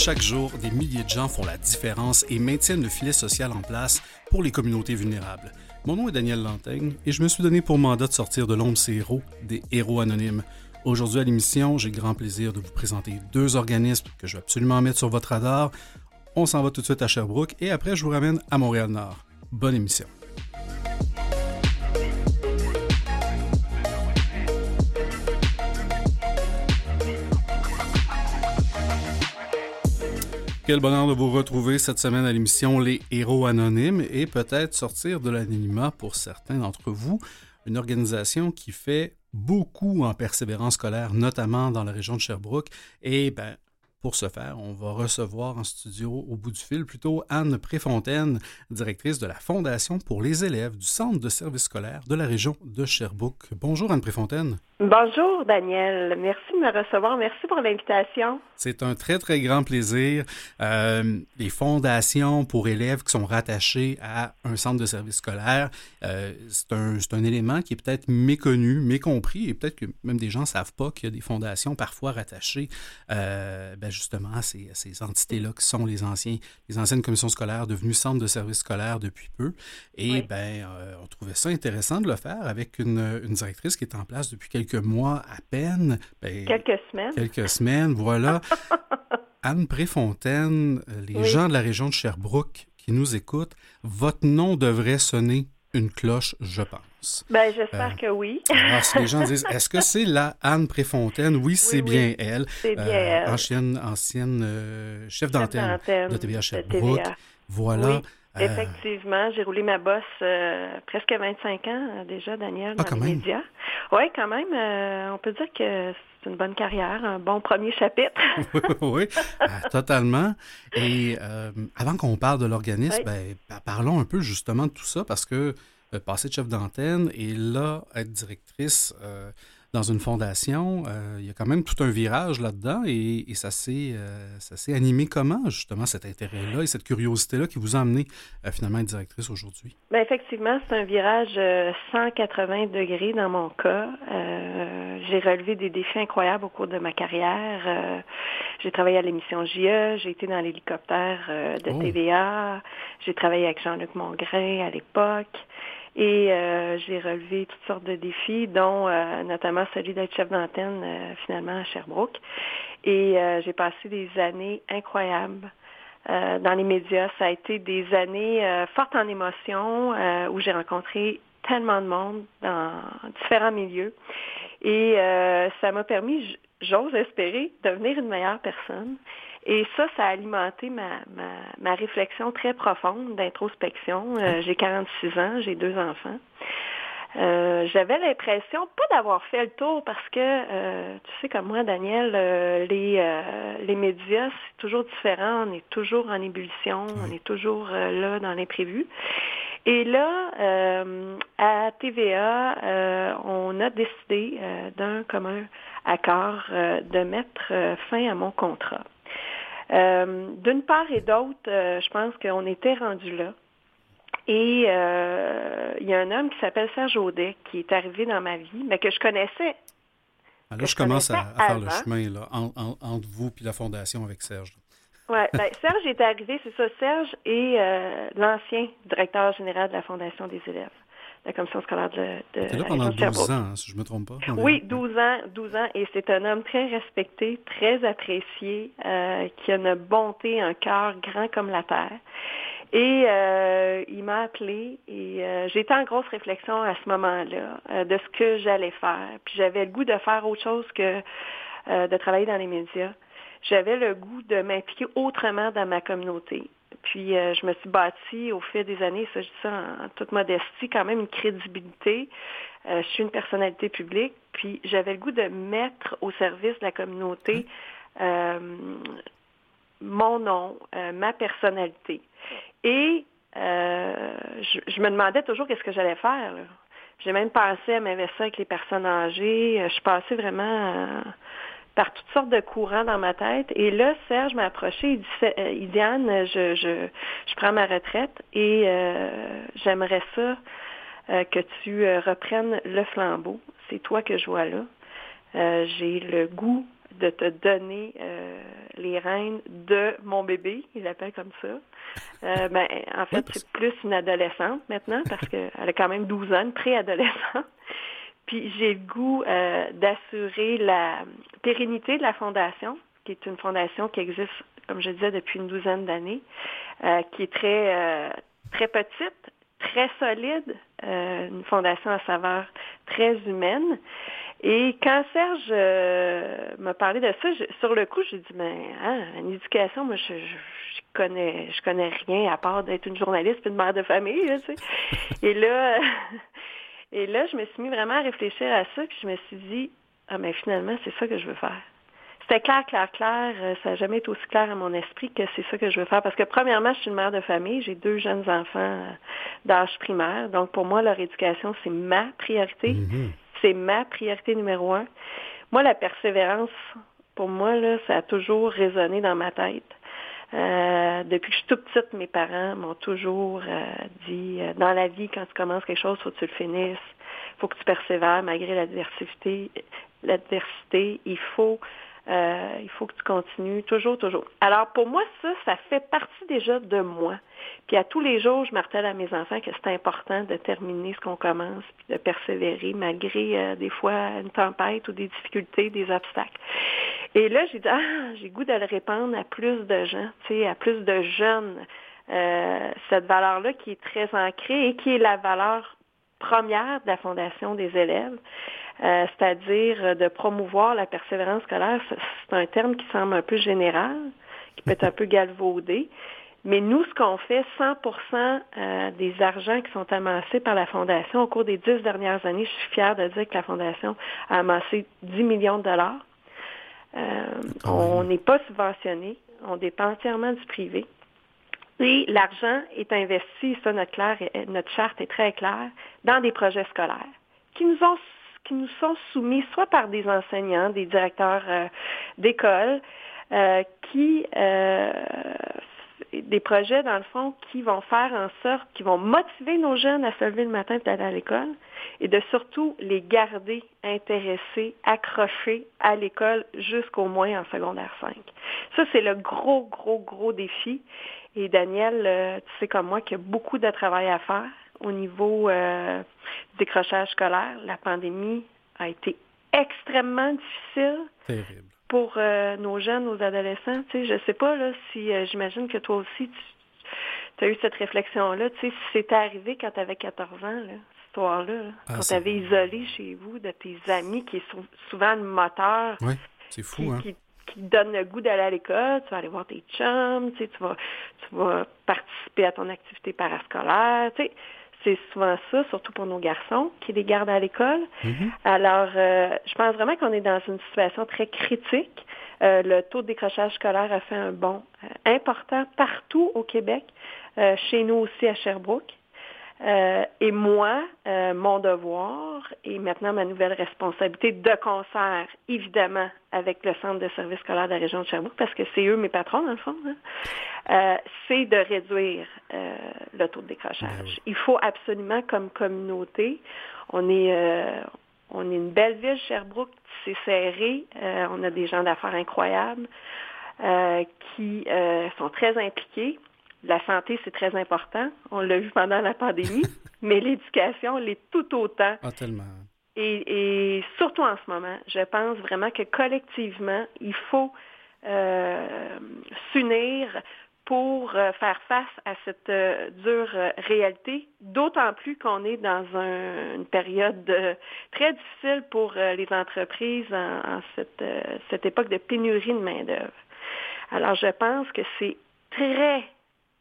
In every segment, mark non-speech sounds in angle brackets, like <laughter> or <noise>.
Chaque jour, des milliers de gens font la différence et maintiennent le filet social en place pour les communautés vulnérables. Mon nom est Daniel Lantaigne et je me suis donné pour mandat de sortir de l'ombre ces héros, des héros anonymes. Aujourd'hui à l'émission, j'ai le grand plaisir de vous présenter deux organismes que je vais absolument mettre sur votre radar. On s'en va tout de suite à Sherbrooke et après je vous ramène à Montréal-Nord. Bonne émission. Quel bonheur de vous retrouver cette semaine à l'émission Les Héros Anonymes et peut-être sortir de l'anonymat pour certains d'entre vous. Une organisation qui fait beaucoup en persévérance scolaire, notamment dans la région de Sherbrooke. Et ben, pour ce faire, on va recevoir en studio au bout du fil plutôt Anne Préfontaine, directrice de la Fondation pour les élèves du Centre de services scolaires de la région de Sherbrooke. Bonjour Anne Préfontaine. Bonjour Daniel, merci de me recevoir, merci pour l'invitation. C'est un très très grand plaisir. Euh, les fondations pour élèves qui sont rattachées à un centre de services scolaires, euh, c'est un, un, élément qui est peut-être méconnu, mécompris, et peut-être que même des gens ne savent pas qu'il y a des fondations parfois rattachées euh, ben justement à ces, ces entités-là qui sont les anciens, les anciennes commissions scolaires devenues centres de services scolaires depuis peu. Et ben, euh, on trouvait ça intéressant de le faire avec une, une directrice qui est en place depuis quelques mois à peine. Ben, quelques semaines. Quelques semaines, voilà. <laughs> Anne Préfontaine, euh, les gens de la région de Sherbrooke qui nous écoutent, votre nom devrait sonner une cloche, je pense. Ben, j'espère euh, que oui. alors, si les gens <laughs> disent, est-ce que c'est la Anne Préfontaine? Oui, c'est bien elle. C'est bien euh, elle. Ancienne, ancienne chef d'antenne de TVA Sherbrooke. Voilà. Euh, Effectivement, j'ai roulé ma bosse euh, presque 25 ans euh, déjà, Daniel, ah, dans les médias. Oui, quand même. on peut dire que c'est une bonne carrière, un bon premier chapitre. <laughs> oui, totalement. Et avant qu'on parle de l'organisme, ben, parlons un peu justement de tout ça parce que passer de chef d'antenne et là, être directrice dans une fondation, euh, il y a quand même tout un virage là-dedans et, ça s'est euh, animé comment, justement, cet intérêt-là et cette curiosité-là qui vous a amené euh, finalement à être directrice aujourd'hui? Bien, effectivement, c'est un virage 180 degrés dans mon cas. j'ai relevé des défis incroyables au cours de ma carrière. j'ai travaillé à l'émission JE, j'ai été dans l'hélicoptère de oh. TVA, j'ai travaillé avec Jean-Luc Mongrain à l'époque. Et euh, j'ai relevé toutes sortes de défis, dont euh, notamment celui d'être chef d'antenne euh, finalement à Sherbrooke. Et j'ai passé des années incroyables dans les médias. Ça a été des années fortes en émotions où j'ai rencontré tellement de monde dans différents milieux. Et ça m'a permis, j'ose espérer, de devenir une meilleure personne. Et ça, ça a alimenté ma, ma, réflexion très profonde d'introspection. Euh, j'ai 46 ans, j'ai deux enfants. Euh, j'avais l'impression pas d'avoir fait le tour parce que euh, tu sais comme moi Daniel les les médias c'est toujours différent. On est toujours en ébullition. On est toujours là dans l'imprévu. Et là à TVA on a décidé d'un commun accord de mettre fin à mon contrat euh, d'une part et d'autre, euh, je pense qu'on était rendu là. Et euh, il y a un homme qui s'appelle Serge Audet qui est arrivé dans ma vie, mais que je connaissais. Ah, là, je, commence à, faire le chemin là, entre vous et la Fondation avec Serge. Oui, ben, <laughs> Serge est arrivé, c'est ça. Serge est l'ancien directeur général de la Fondation des élèves la commission scolaire de, de là pendant 12 ans, si je ne me trompe pas. Oui, 12 ans, 12 ans, et c'est un homme très respecté, très apprécié, euh, qui a une bonté, un cœur grand comme la terre. Et euh, il m'a appelé et euh, j'étais en grosse réflexion à ce moment-là de ce que j'allais faire. Puis j'avais le goût de faire autre chose que de travailler dans les médias. J'avais le goût de m'impliquer autrement dans ma communauté. Puis euh, je me suis bâtie au fil des années, ça je dis ça en, toute modestie, quand même une crédibilité. Euh, je suis une personnalité publique, puis j'avais le goût de mettre au service de la communauté euh, mon nom, ma personnalité. Et je, me demandais toujours qu'est-ce que j'allais faire. J'ai même pensé à m'investir avec les personnes âgées. Je passais vraiment par toutes sortes de courants dans ma tête. Et là, Serge m'a approché, il dit, euh, Diane, je, je, je, prends ma retraite et euh, j'aimerais ça euh, que tu reprennes le flambeau. C'est toi que je vois là. J'ai le goût de te donner les rênes de mon bébé, il l'appelle comme ça. ben, en fait, c'est plus une adolescente maintenant parce qu'elle a quand même 12 ans, une préadolescente. Puis j'ai le goût d'assurer la pérennité de la fondation, qui est une fondation qui existe, comme je disais, depuis une douzaine d'années, qui est très, très petite, très solide, euh, une fondation à saveur très humaine. Et quand Serge euh, m'a parlé de ça, sur le coup, j'ai dit, mais hein, une éducation, moi, je, je, connais, je connais rien à part d'être une journaliste et une mère de famille. tu sais. et là, et là, je me suis mis vraiment à réfléchir à ça, puis je me suis dit, ah, mais finalement, c'est ça que je veux faire. C'était clair, clair, clair. Euh, ça n'a jamais été aussi clair à mon esprit que c'est ça que je veux faire. Parce que premièrement, je suis une mère de famille. J'ai deux jeunes enfants euh, d'âge primaire. Donc pour moi, leur éducation, c'est ma priorité. Mm-hmm. C'est ma priorité numéro un. Moi, la persévérance, pour moi, là, ça a toujours résonné dans ma tête. Euh, depuis que je suis toute petite, mes parents m'ont toujours dit dans la vie, quand tu commences quelque chose, faut que tu le finisses. Faut que tu persévères malgré l'adversité. L'adversité, il faut euh, il faut que tu continues, toujours, toujours. Alors pour moi, ça, ça fait partie déjà de moi. Puis à tous les jours, je martèle à mes enfants que c'est important de terminer ce qu'on commence, puis de persévérer malgré euh, des fois une tempête ou des difficultés, des obstacles. Et là, j'ai dit, ah, j'ai goût de le répandre à plus de gens, tu sais, à plus de jeunes. Euh, cette valeur-là qui est très ancrée et qui est la valeur première de la fondation des élèves. Euh, c'est-à-dire de promouvoir la persévérance scolaire. C'est un terme qui semble un peu général, qui peut être un peu galvaudé. Mais nous, ce qu'on fait, 100% euh, des argents qui sont amassés par la Fondation au cours des dix dernières années, je suis fière de dire que la Fondation a amassé 10 millions de dollars. Euh, ah on n'est pas subventionné, on dépend entièrement du privé. Et l'argent est investi, ça notre, clair, notre charte est très claire, dans des projets scolaires qui nous ont qui nous sont soumis soit par des enseignants, des directeurs euh, d'école, euh, qui euh, des projets, dans le fond, qui vont faire en sorte, qui vont motiver nos jeunes à se lever le matin et d'aller à l'école, et de surtout les garder intéressés, accrochés à l'école jusqu'au moins en secondaire 5. Ça, c'est le gros, gros, gros défi. Et Daniel, tu sais comme moi qu'il y a beaucoup de travail à faire au niveau euh, décrochage scolaire. La pandémie a été extrêmement difficile. Pour euh, nos jeunes, nos adolescents, tu sais, je sais pas là si euh, j'imagine que toi aussi tu as eu cette réflexion-là, tu sais, si c'était arrivé quand tu avais 14 ans, là, cette histoire-là, ah, quand tu avais isolé chez vous de tes amis, qui est souvent le moteur. Oui, c'est fou, hein? qui te donne le goût d'aller à l'école, tu vas aller voir tes chums, tu, sais, tu, vas, tu vas participer à ton activité parascolaire. Tu sais c'est souvent ça, surtout pour nos garçons, qui les gardent à l'école. Mm-hmm. Alors, euh, je pense vraiment qu'on est dans une situation très critique. Euh, le taux de décrochage scolaire a fait un bond euh, important partout au Québec, chez nous aussi à Sherbrooke. Euh, et moi, euh, mon devoir et maintenant ma nouvelle responsabilité de concert, évidemment, avec le Centre de services scolaires de la région de Sherbrooke, parce que c'est eux mes patrons, dans le fond, hein, euh, c'est de réduire le taux de décrochage. Ben Il faut absolument, comme communauté, on est, on est une belle ville, Sherbrooke, c'est serré, on a des gens d'affaires incroyables qui sont très impliqués. La santé, c'est très important. On l'a vu pendant la pandémie, <laughs> mais l'éducation l'est tout autant. Ah, tellement. Et, surtout en ce moment, je pense vraiment que collectivement, il faut euh, s'unir pour euh, faire face à cette euh, dure réalité, d'autant plus qu'on est dans une période très difficile pour les entreprises en, cette, cette époque de pénurie de main-d'œuvre. Alors, je pense que c'est très,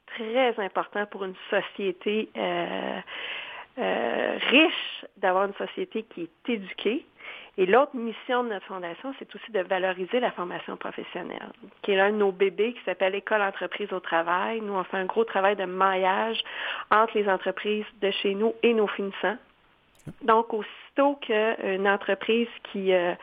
très important pour une société euh, euh, riche d'avoir une société qui est éduquée. Et l'autre mission de notre fondation, c'est aussi de valoriser la formation professionnelle, qui est l'un de nos bébés qui s'appelle École entreprise au travail. Nous, on fait un gros travail de maillage entre les entreprises de chez nous et nos finissants. Donc, aussitôt qu'une entreprise qui, euh,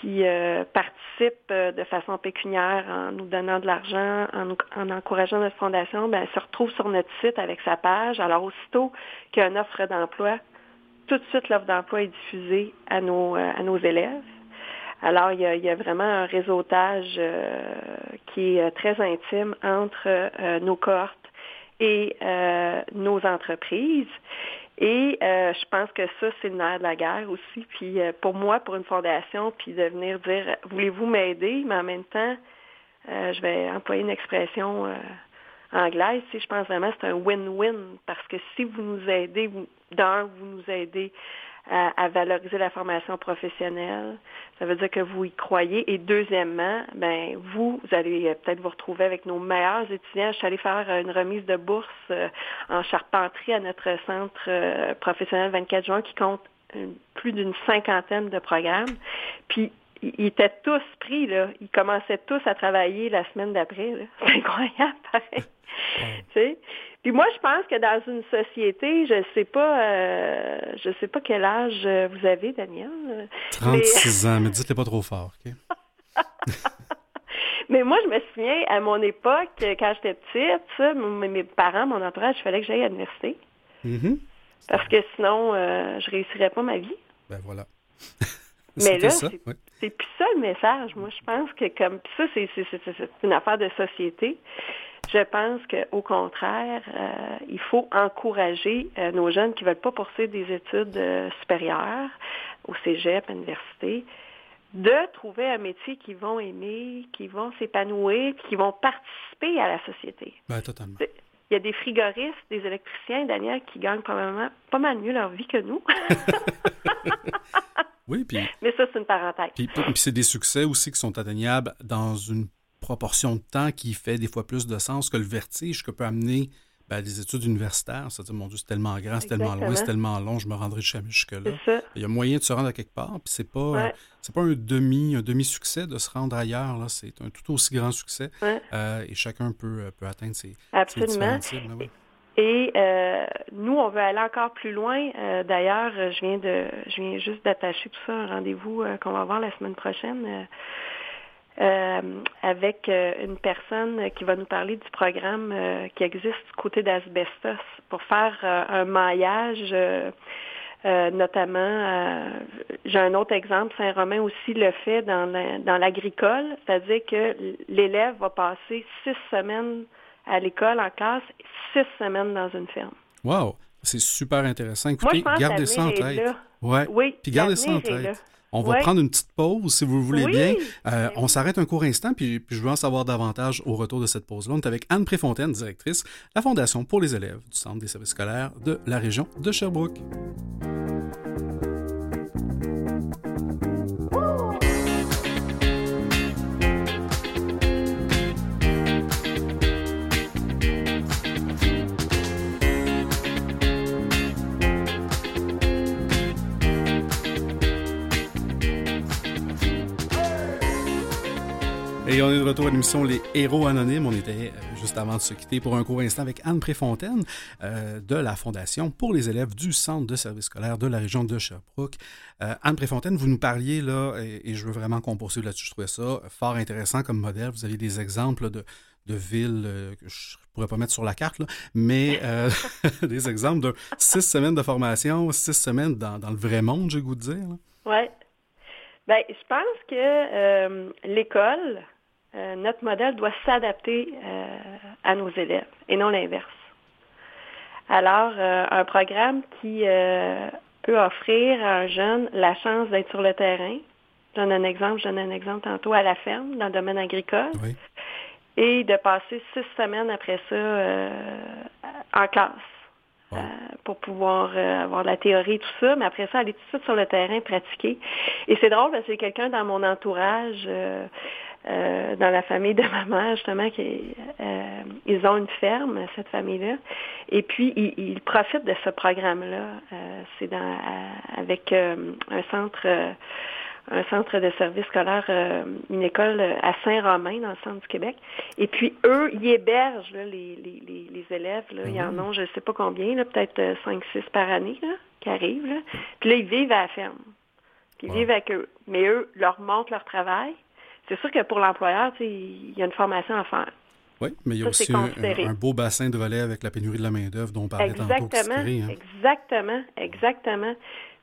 qui euh, participent euh, de façon pécuniaire en nous donnant de l'argent, en, encourageant notre fondation, ben, se retrouve sur notre site avec sa page. Alors, aussitôt qu'il y a une offre d'emploi, tout de suite, l'offre d'emploi est diffusée à nos, euh, à nos élèves. Alors, il y a, vraiment un réseautage qui est très intime entre nos cohortes et nos entreprises. Et euh, je pense que ça, c'est le nerf de la guerre aussi. Puis euh, pour moi, pour une fondation, puis de venir dire, voulez-vous m'aider, mais en même temps, euh, je vais employer une expression anglaise, si je pense vraiment c'est un win-win, parce que si vous nous aidez, d'un, vous nous aidez à, valoriser la formation professionnelle. Ça veut dire que vous y croyez. Et deuxièmement, ben vous, vous allez peut-être vous retrouver avec nos meilleurs étudiants. Je suis allée faire une remise de bourse euh, en charpenterie à notre centre euh, professionnel 24 juin qui compte plus d'une cinquantaine de programmes. Puis ils étaient tous pris, là. Ils commençaient tous à travailler la semaine d'après. <laughs> C'est incroyable, pareil. Tu sais? Puis moi, je pense que dans une société, je sais pas, euh, je sais pas quel âge euh, vous avez, Daniel. 36 ans, mais dites-le pas trop fort, OK? <laughs> mais moi, je me souviens, à mon époque, quand j'étais petite, mes parents, mon entourage, il fallait que j'aille à l'université. Mm-hmm. Parce que sinon, euh, je réussirais pas ma vie. Ben voilà. <laughs> mais là, c'est plus ça le message. Moi, je pense que comme ça, c'est une affaire de société. Je pense qu'au contraire, euh, il faut encourager euh, nos jeunes qui ne veulent pas poursuivre des études euh, supérieures au cégep, à l'université, de trouver un métier qu'ils vont aimer, qui vont s'épanouir, qui vont participer à la société. Ben, totalement. Il y a des frigoristes, des électriciens, Daniel, qui gagnent probablement pas mal mieux leur vie que nous. <laughs> oui, puis... Mais ça, c'est une parenthèse. Puis, puis c'est des succès aussi qui sont atteignables dans une proportion de temps qui fait des fois plus de sens que le vertige que peut amener ben, des études universitaires. C'est-à-dire, mon Dieu, c'est tellement grand, c'est tellement loin, c'est tellement long, je me rendrai jamais jusque-là. Il y a moyen de se rendre à quelque part, puis c'est pas, c'est pas un demi, un demi-succès de se rendre ailleurs. Là. C'est un tout aussi grand succès. Euh, et chacun peut, peut atteindre ses, Absolument. et euh, nous, on veut aller encore plus loin. Euh, d'ailleurs, je viens de, je viens juste d'attacher tout ça un rendez-vous qu'on va avoir la semaine prochaine euh, avec euh, une personne qui va nous parler du programme euh, qui existe du côté d'Asbestos pour faire un maillage. notamment, j'ai un autre exemple, Saint-Romain aussi le fait dans l'agricole, c'est-à-dire que l'élève va passer six semaines à l'école en classe, six semaines dans une ferme. Wow! C'est super intéressant. Écoutez, gardez ça en tête. Ouais. Oui, Puis gardez ça en tête. On va prendre une petite pause, si vous le voulez bien. Euh, on s'arrête un court instant, puis, puis, je veux en savoir davantage au retour de cette pause-là. On est avec Anne Préfontaine, directrice de la Fondation pour les élèves du Centre des services scolaires de la région de Sherbrooke. Et on est de retour à l'émission Les Héros Anonymes. On était euh, juste avant de se quitter pour un court instant avec Anne Préfontaine euh, de la Fondation pour les élèves du Centre de services scolaires de la région de Sherbrooke. Euh, Anne Préfontaine, vous nous parliez là, et, je veux vraiment qu'on poursuive là-dessus, je trouvais ça fort intéressant comme modèle. Vous avez des exemples de, de villes que je ne pourrais pas mettre sur la carte, mais <laughs> des exemples de six semaines de formation, six semaines dans, dans le vrai monde, j'ai goût de dire. Oui. Bien, je pense que l'école, euh, notre modèle doit s'adapter euh, à nos élèves et non l'inverse. Alors, euh, un programme qui peut offrir à un jeune la chance d'être sur le terrain. Je donne un exemple, je donne un exemple tantôt à la ferme, dans le domaine agricole. Et de passer six semaines après ça en classe. pour pouvoir avoir la théorie et tout ça, mais après ça, aller tout de suite sur le terrain, pratiquer. Et c'est drôle parce que quelqu'un dans mon entourage euh, dans la famille de <laughs> ma mère, justement, qui, euh, ils ont une ferme, cette famille-là. Et puis, ils, profitent de ce programme-là. Euh, c'est dans, avec un centre un centre de service scolaire, une école à Saint-Romain, dans le centre du Québec. Et puis, eux, ils hébergent les, les, les, élèves. Là. Ils en mhm. ont, je ne sais pas combien, peut-être 5-6 par année là, qui arrivent. Puis là, ils vivent à la ferme. Puis ils vivent avec eux. Mais eux leur montrent leur travail. C'est sûr que pour l'employeur, il y a une formation à faire. Oui, mais il y a aussi un, beau bassin de relais avec la pénurie de la main-d'œuvre dont on parlait exactement, tantôt. Hein. Exactement, exactement.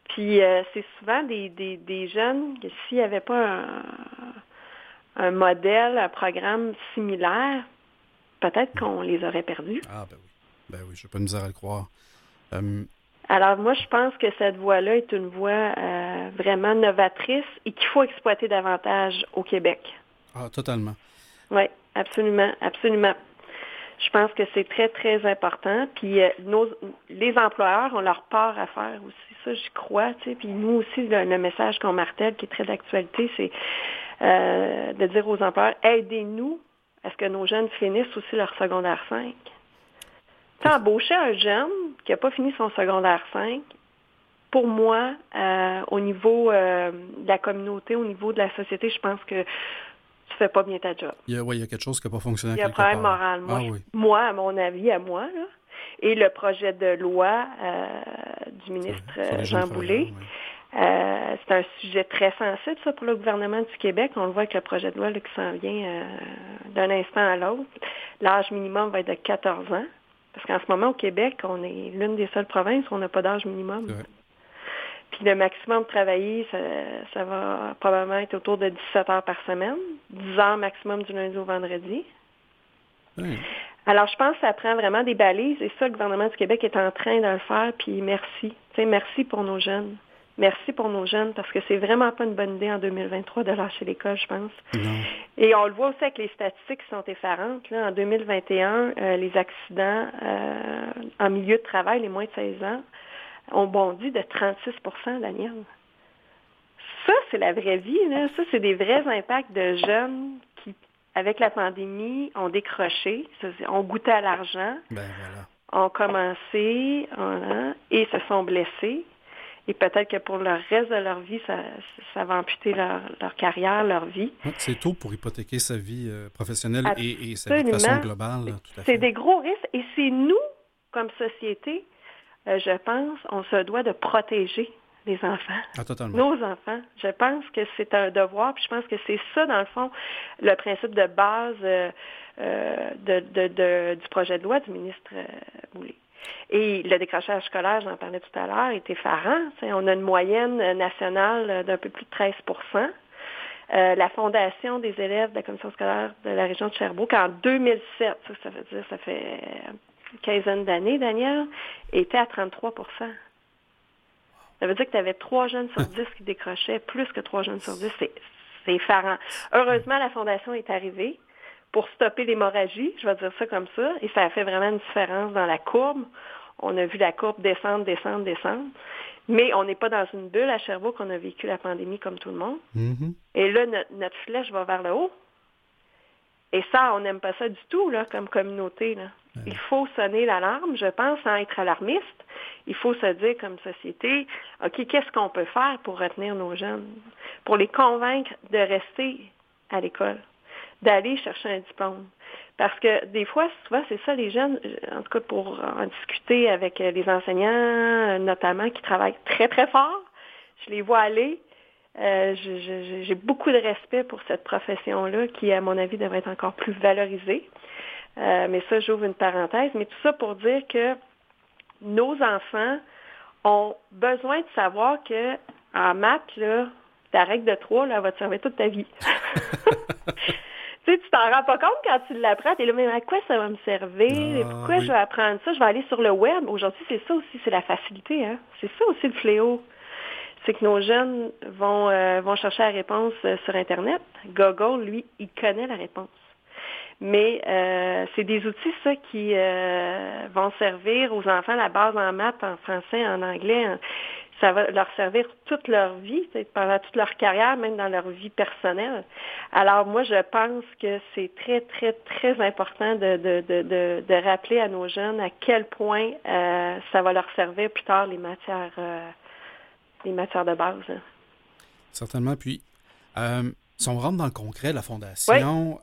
Puis c'est souvent des, des, des jeunes que s'il n'y avait pas un, un modèle, un programme similaire, peut-être qu'on les aurait perdus. Ah, ben oui. Ben oui, je n'ai pas de misère à le croire. Euh, Alors, moi, je pense que cette voie-là est une voie euh, vraiment novatrice et qu'il faut exploiter davantage au Québec. Ah, totalement. Oui, absolument, absolument. Je pense que c'est très, très important. Puis euh, nos, les employeurs ont leur part à faire aussi. Ça, j'y crois. Tu sais. Puis nous aussi, le message qu'on martèle, qui est très d'actualité, c'est euh, de dire aux employeurs, aidez-nous à ce que nos jeunes finissent aussi leur secondaire 5. Tu embaucher un jeune qui n'a pas fini son secondaire 5, pour moi, euh, au niveau euh, de la communauté, au niveau de la société, je pense que tu fais pas bien ta job. Il y a, il y a quelque chose qui n'a pas fonctionné. Il y a un problème moral. Moi, ah moi, à mon avis, à moi, là, et le projet de loi du ministre Jean Boulet, euh, c'est un sujet très sensible, ça, pour le gouvernement du Québec. On le voit avec le projet de loi qui s'en vient euh, d'un instant à l'autre. L'âge minimum va être de 14 ans. Parce qu'en ce moment, au Québec, on est l'une des seules provinces où on n'a pas d'âge minimum. Puis le maximum travaillé, ça, ça, va probablement être autour de 17 heures par semaine, 10 heures maximum du lundi au vendredi. Alors, je pense que ça prend vraiment des balises et ça, le gouvernement du Québec est en train de le faire, puis merci. sais, merci pour nos jeunes. Merci pour nos jeunes parce que c'est vraiment pas une bonne idée en 2023 de lâcher l'école, je pense. Et on le voit aussi avec les statistiques qui sont effarantes. Là. En 2021, euh, les accidents euh, en milieu de travail, les moins de 16 ans, ont bondi de 36% Daniel. Ça, c'est la vraie vie. Là. Ça, c'est des vrais impacts de jeunes qui, avec la pandémie, ont décroché, ont goûté à l'argent, ben, voilà. ont commencé et se sont blessés et peut-être que pour le reste de leur vie, ça, ça va amputer leur, leur carrière, leur vie. c'est tôt pour hypothéquer sa vie euh, professionnelle et, et, sa vie de façon globale. C'est des gros risques et c'est nous, comme société, euh, je pense, on se doit de protéger les enfants. Ah. Nos enfants. Je pense que c'est un devoir, puis je pense que c'est ça, dans le fond, le principe de base euh, de, de, de, du projet de loi du ministre Boulay. Et le décrochage scolaire, j'en parlais tout à l'heure, est effarant. on a une moyenne nationale d'un peu plus de 13% euh, la Fondation des élèves de la commission scolaire de la région de Sherbrooke, en 2007, ça, veut dire ça fait une quinzaine d'années, Daniel, était à 33% Ça veut dire que tu avais trois jeunes sur dix qui décrochaient, plus que trois jeunes sur dix. C'est effarant. Heureusement, la Fondation est arrivée pour stopper l'hémorragie, je vais dire ça comme ça, et ça a fait vraiment une différence dans la courbe. On a vu la courbe descendre, descendre, descendre. Mais on n'est pas dans une bulle à Sherbrooke, on a vécu la pandémie comme tout le monde. Mm-hmm. Et là, notre, flèche va vers le haut. Et ça, on n'aime pas ça du tout, là, comme communauté. Là. Il faut sonner l'alarme, je pense, sans être alarmiste. Il faut se dire comme société, OK, qu'est-ce qu'on peut faire pour retenir nos jeunes, pour les convaincre de rester à l'école? D'aller chercher un diplôme. Parce que des fois, souvent, c'est ça, les jeunes, en tout cas pour en discuter avec euh, les enseignants, euh, notamment, qui travaillent très, très fort, je les vois aller. Euh, j'ai beaucoup de respect pour cette profession-là qui, à mon avis, devrait être encore plus valorisée. mais ça, j'ouvre une parenthèse. Mais tout ça pour dire que nos enfants ont besoin de savoir que en maths, là, ta règle de trois, là, va te servir toute ta vie. <laughs> tu sais, tu t'en rends pas compte quand tu l'apprends. T'es là, mais à quoi ça va me servir? Ah, pourquoi je vais apprendre ça? Je vais aller sur le web. Aujourd'hui, c'est ça aussi, c'est la facilité. Hein? C'est ça aussi le fléau. C'est que nos jeunes vont, euh, vont chercher la réponse euh, sur Internet. Google, lui, il connaît la réponse. Mais euh, c'est des outils, ça, qui vont servir aux enfants la base en maths, en français, en anglais ça va leur servir toute leur vie, pendant toute leur carrière, même dans leur vie personnelle. Alors moi, je pense que c'est très, très, très important de, de, de, de, rappeler à nos jeunes à quel point euh, ça va leur servir plus tard les matières, euh, les matières de base. Hein. Certainement. Puis, euh, si on rentre dans le concret, la fondation,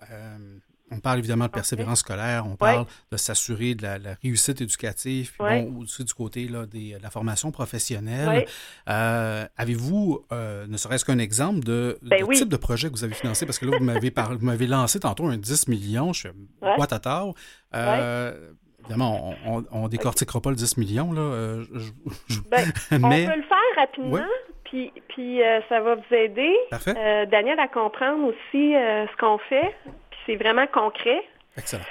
on parle évidemment de persévérance scolaire, on parle de s'assurer de la, réussite éducative, puis bon, aussi du côté là, de la formation professionnelle. Euh, avez-vous, euh, ne serait-ce qu'un exemple de, ben type de projet que vous avez financé? Parce que là, vous m'avez, vous m'avez lancé tantôt un 10 millions, je boîte à tard. Évidemment, on, ne décortiquera pas le 10 millions, là. Ben, <laughs> mais... On peut le faire, rapidement, puis, puis euh, ça va vous aider, euh, Daniel, à comprendre aussi euh, ce qu'on fait. C'est vraiment concret. Excellent.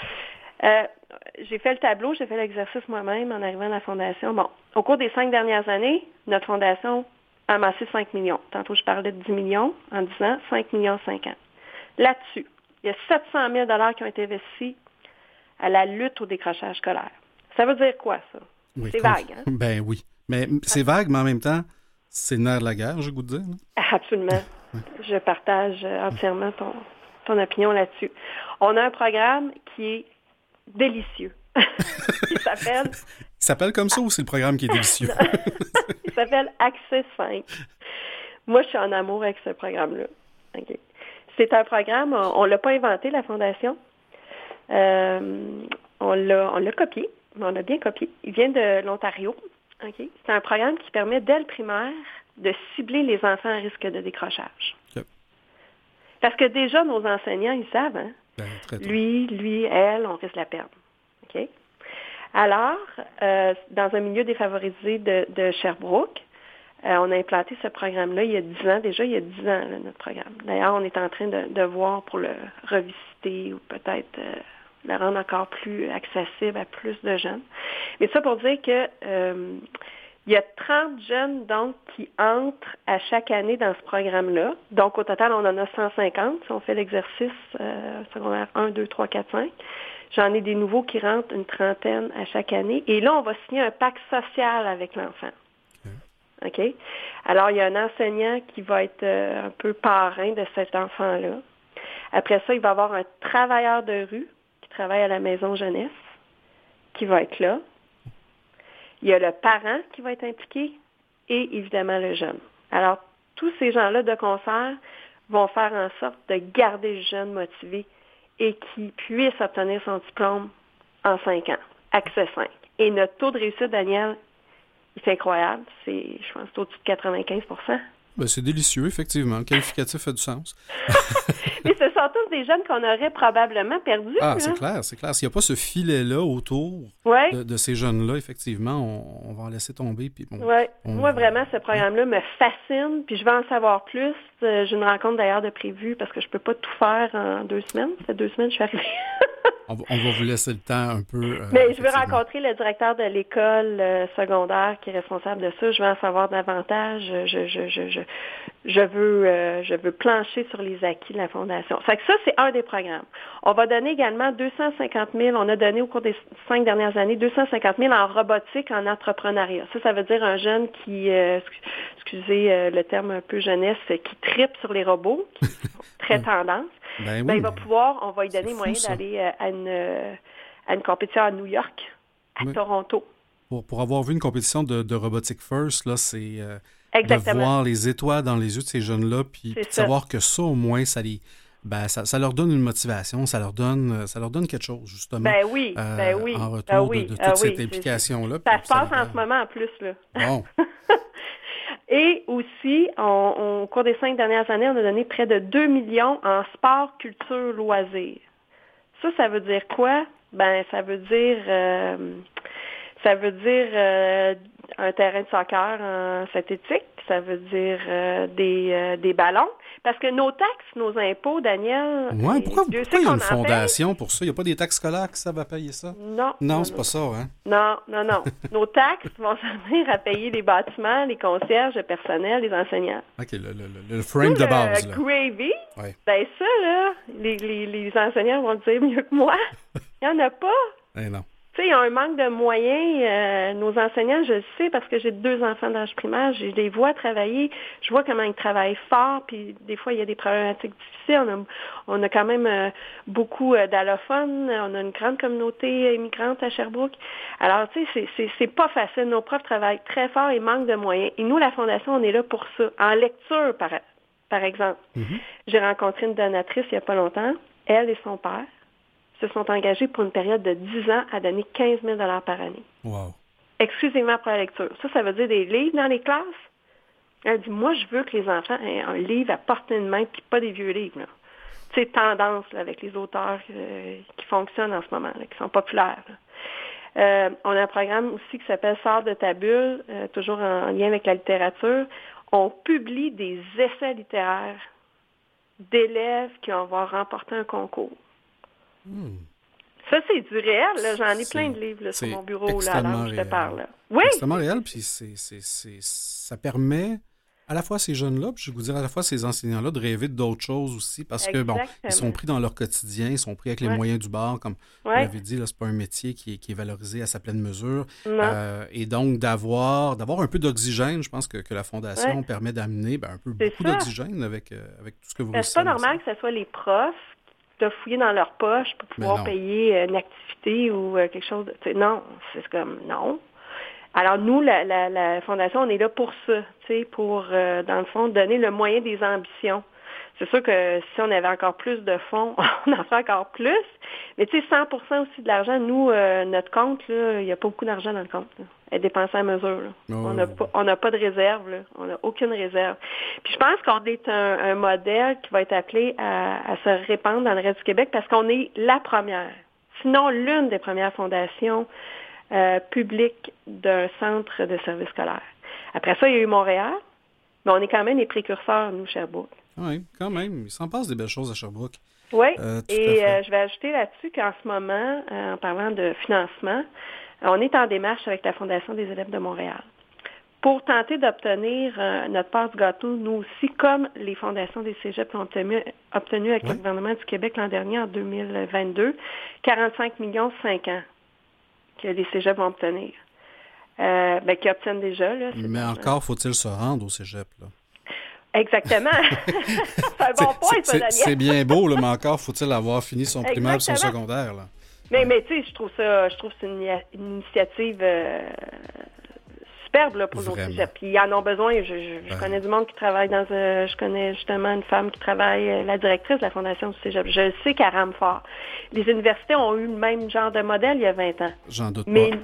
j'ai fait le tableau, j'ai fait l'exercice moi-même en arrivant à la fondation. Bon, au cours des cinq dernières années, notre fondation a amassé 5 millions. Tantôt, je parlais de 10 millions en disant 5 millions 5 ans. Là-dessus, il y a 700 000 qui ont été investis à la lutte au décrochage scolaire. Ça veut dire quoi, ça? c'est vague, hein? <laughs> Ben oui. Mais c'est vague, mais en même temps, c'est le nerf de la guerre, goût de dire. Absolument. Je partage euh, entièrement ton, ton opinion là-dessus. On a un programme qui est délicieux. <laughs> il s'appelle... <laughs> Il s'appelle comme ça ou c'est le programme qui est délicieux? <laughs> il s'appelle Accès 5. Moi, je suis en amour avec ce programme-là. C'est un programme, on ne l'a pas inventé, la Fondation. Euh, on l'a copié on a bien copié. Il vient de l'Ontario. C'est un programme qui permet, dès le primaire, de cibler les enfants à risque de décrochage. Parce que déjà, nos enseignants, ils savent, hein? Ben, lui, lui, elle, on risque la perdre. OK? Alors, euh, dans un milieu défavorisé de, Sherbrooke, euh, on a implanté ce programme-là il y a 10 ans, déjà il y a 10 ans, notre programme. D'ailleurs, on est en train de, voir pour le revisiter ou peut-être euh, la rendre encore plus accessible à plus de jeunes. Mais ça pour dire que euh, il y a 30 jeunes donc qui entrent à chaque année dans ce programme-là. Donc au total, on en a 150 si on fait l'exercice euh, secondaire 1, 2, 3, 4, 5. J'en ai des nouveaux qui rentrent une trentaine à chaque année. Et là, on va signer un pacte social avec l'enfant. OK? Alors, il y a un enseignant qui va être euh, un peu parrain de cet enfant-là. Après ça, il va y avoir un travailleur de rue travaille à la maison jeunesse qui va être là. Il y a le parent qui va être impliqué et évidemment le jeune. Alors, tous ces gens-là de concert vont faire en sorte de garder le jeune motivé et qui puisse obtenir son diplôme en cinq ans, accès 5. Et notre taux de réussite, Daniel, il est incroyable. C'est, je pense, au-dessus de 95 ben, c'est délicieux, effectivement. Le qualificatif a du sens. <laughs> Mais ce sont tous des jeunes qu'on aurait probablement perdus. Ah, c'est clair, c'est clair. S'il n'y a pas ce filet-là autour de, ces jeunes-là, effectivement, on, va en laisser tomber. Puis Moi, vraiment, ce programme-là me fascine, puis je veux en savoir plus. Euh, j'ai une rencontre d'ailleurs de prévue parce que je ne peux pas tout faire en deux semaines. Ça fait deux semaines que je suis arrivée. <laughs> on, va, vous laisser le temps un peu. Euh, Mais je veux rencontrer le directeur de l'école euh, secondaire qui est responsable de ça. Je veux en savoir davantage. Je, je, je, je, veux, euh, je veux plancher sur les acquis de la Fondation. Fait que ça, c'est un des programmes. On va donner également 250 000, on a donné au cours des cinq dernières années 250 000 en robotique, en entrepreneuriat. Ça, ça veut dire un jeune qui, excusez le terme un peu jeunesse, qui tripe sur les robots, qui <laughs> très tendance. Ben ben, il va pouvoir, on va lui donner moyen d'aller euh, à une, euh, à une compétition à New York, à Toronto. Pour, pour, avoir vu une compétition de, de Robotic First, là, c'est euh, de voir les étoiles dans les yeux de ces jeunes-là, puis de savoir que ça, au moins, ça les, ben, ça, ça, leur donne une motivation, ça leur donne, ça leur donne quelque chose, justement. Ben oui, ben oui. En retour de, toute ah cette implication-là. Ça se passe en ce moment en plus, là. Bon. <laughs> Et aussi, au cours des cinq dernières années, on a donné près de 2 millions en sport, culture, loisirs. Ça, ça veut dire quoi? Ben, ça veut dire, euh, ça veut dire euh, un terrain de soccer en synthétique, ça veut dire euh, des, des ballons, parce que nos taxes, nos impôts, Daniel. Oui, pourquoi, il y a une fondation pour ça? Il n'y a pas des taxes scolaires qui va payer ça? Non. Non, c'est pas ça, hein? Non, non, non. <laughs> nos taxes vont servir à payer les bâtiments, les concierges, le personnel, les enseignants. OK, le, le, le frame de base. Le gravy, ouais. ben ça, là, les, les, les enseignants vont le dire mieux que moi. <laughs> Il n'y en a pas. Eh non. Tu sais, il y a un manque de moyens. Euh, nos enseignants, je le sais parce que j'ai deux enfants d'âge primaire, je les vois travailler, je vois comment ils travaillent fort, puis des fois, il y a des problématiques difficiles. On a, on a quand même euh, beaucoup euh, d'allophones, on a une grande communauté immigrante à Sherbrooke. Alors, tu sais, c'est pas facile. Nos profs travaillent très fort et manquent de moyens. Et nous, la Fondation, on est là pour ça. En lecture, par, par exemple. Mm-hmm. J'ai rencontré une donatrice il n'y a pas longtemps, elle et son père se sont engagés pour une période de 10 ans à donner 15 000 par année. Wow. Exclusivement pour la lecture. Ça, ça veut dire des livres dans les classes? Elle dit, moi, je veux que les enfants aient un livre à portée de main, puis pas des vieux livres. C'est tendance avec les auteurs euh, qui fonctionnent en ce moment, qui sont populaires. on a un programme aussi qui s'appelle Sors de ta bulle, toujours en, lien avec la littérature. On publie des essais littéraires d'élèves qui vont remporter un concours. Hmm. Ça, c'est du réel. J'en ai plein de livres sur mon bureau là, alors je te parle. Oui. C'est extrêmement réel, puis ça permet à la fois ces jeunes-là, puis je vais vous dire à la fois ces enseignants-là de rêver d'autres choses aussi, parce que, bon, ils sont pris dans leur quotidien, ils sont pris avec les moyens du bord, comme vous l'avez dit, là, c'est pas un métier qui est, valorisé à sa pleine mesure. Euh, et donc, d'avoir d'avoir un peu d'oxygène, je pense que, la Fondation permet d'amener ben, un peu beaucoup d'oxygène avec, euh, avec tout ce que vous C'est pas normal que ce soit les profs de fouiller dans leur poche pour pouvoir payer euh, une activité ou quelque chose. De, non, c'est comme non. Alors nous, la, la, Fondation, on est là pour ça, pour, euh, dans le fond, donner le moyen des ambitions. C'est sûr que si on avait encore plus de fonds, <laughs> on en ferait encore plus. Mais tu sais, 100 aussi de l'argent, nous, euh, notre compte, il n'y a pas beaucoup d'argent dans le compte. Est dépensée à mesure. On n'a pas, pas de réserve. On n'a aucune réserve. Puis je pense qu'on est un, modèle qui va être appelé à, à se répandre dans le reste du Québec parce qu'on est la première, sinon l'une des premières fondations euh, public d'un centre de service scolaire. Après ça, il y a eu Montréal, mais on est quand même les précurseurs, nous, Sherbrooke. Oui, quand même. Il s'en passe des belles choses à Sherbrooke. Oui, euh, et euh, je vais ajouter là-dessus qu'en ce moment, en parlant de financement, on est en démarche avec la Fondation des élèves de Montréal pour tenter d'obtenir notre part du gâteau, nous aussi, comme les fondations des cégeps l'ont obtenu, avec le gouvernement du Québec l'an dernier, en 2022, 45 millions 5 ans que les cégeps vont obtenir. Euh, ben, qui obtiennent déjà. Là, Mais encore faut-il se rendre au cégep. Là. Exactement. <laughs> c'est un bon point, ça. C'est bien beau, là, mais encore faut-il avoir fini son primaire et son secondaire. Là. Mais, mais tu sais, je trouve ça, je trouve c'est une, initiative euh, superbe là, pour nos cégeps. Puis ils en ont besoin. Je, connais du monde qui travaille dans un, je connais justement une femme qui travaille, euh, la directrice de la Fondation du cégep. Je sais qu'elle rame fort. Les universités ont eu le même genre de modèle il y a 20 ans. J'en doute pas.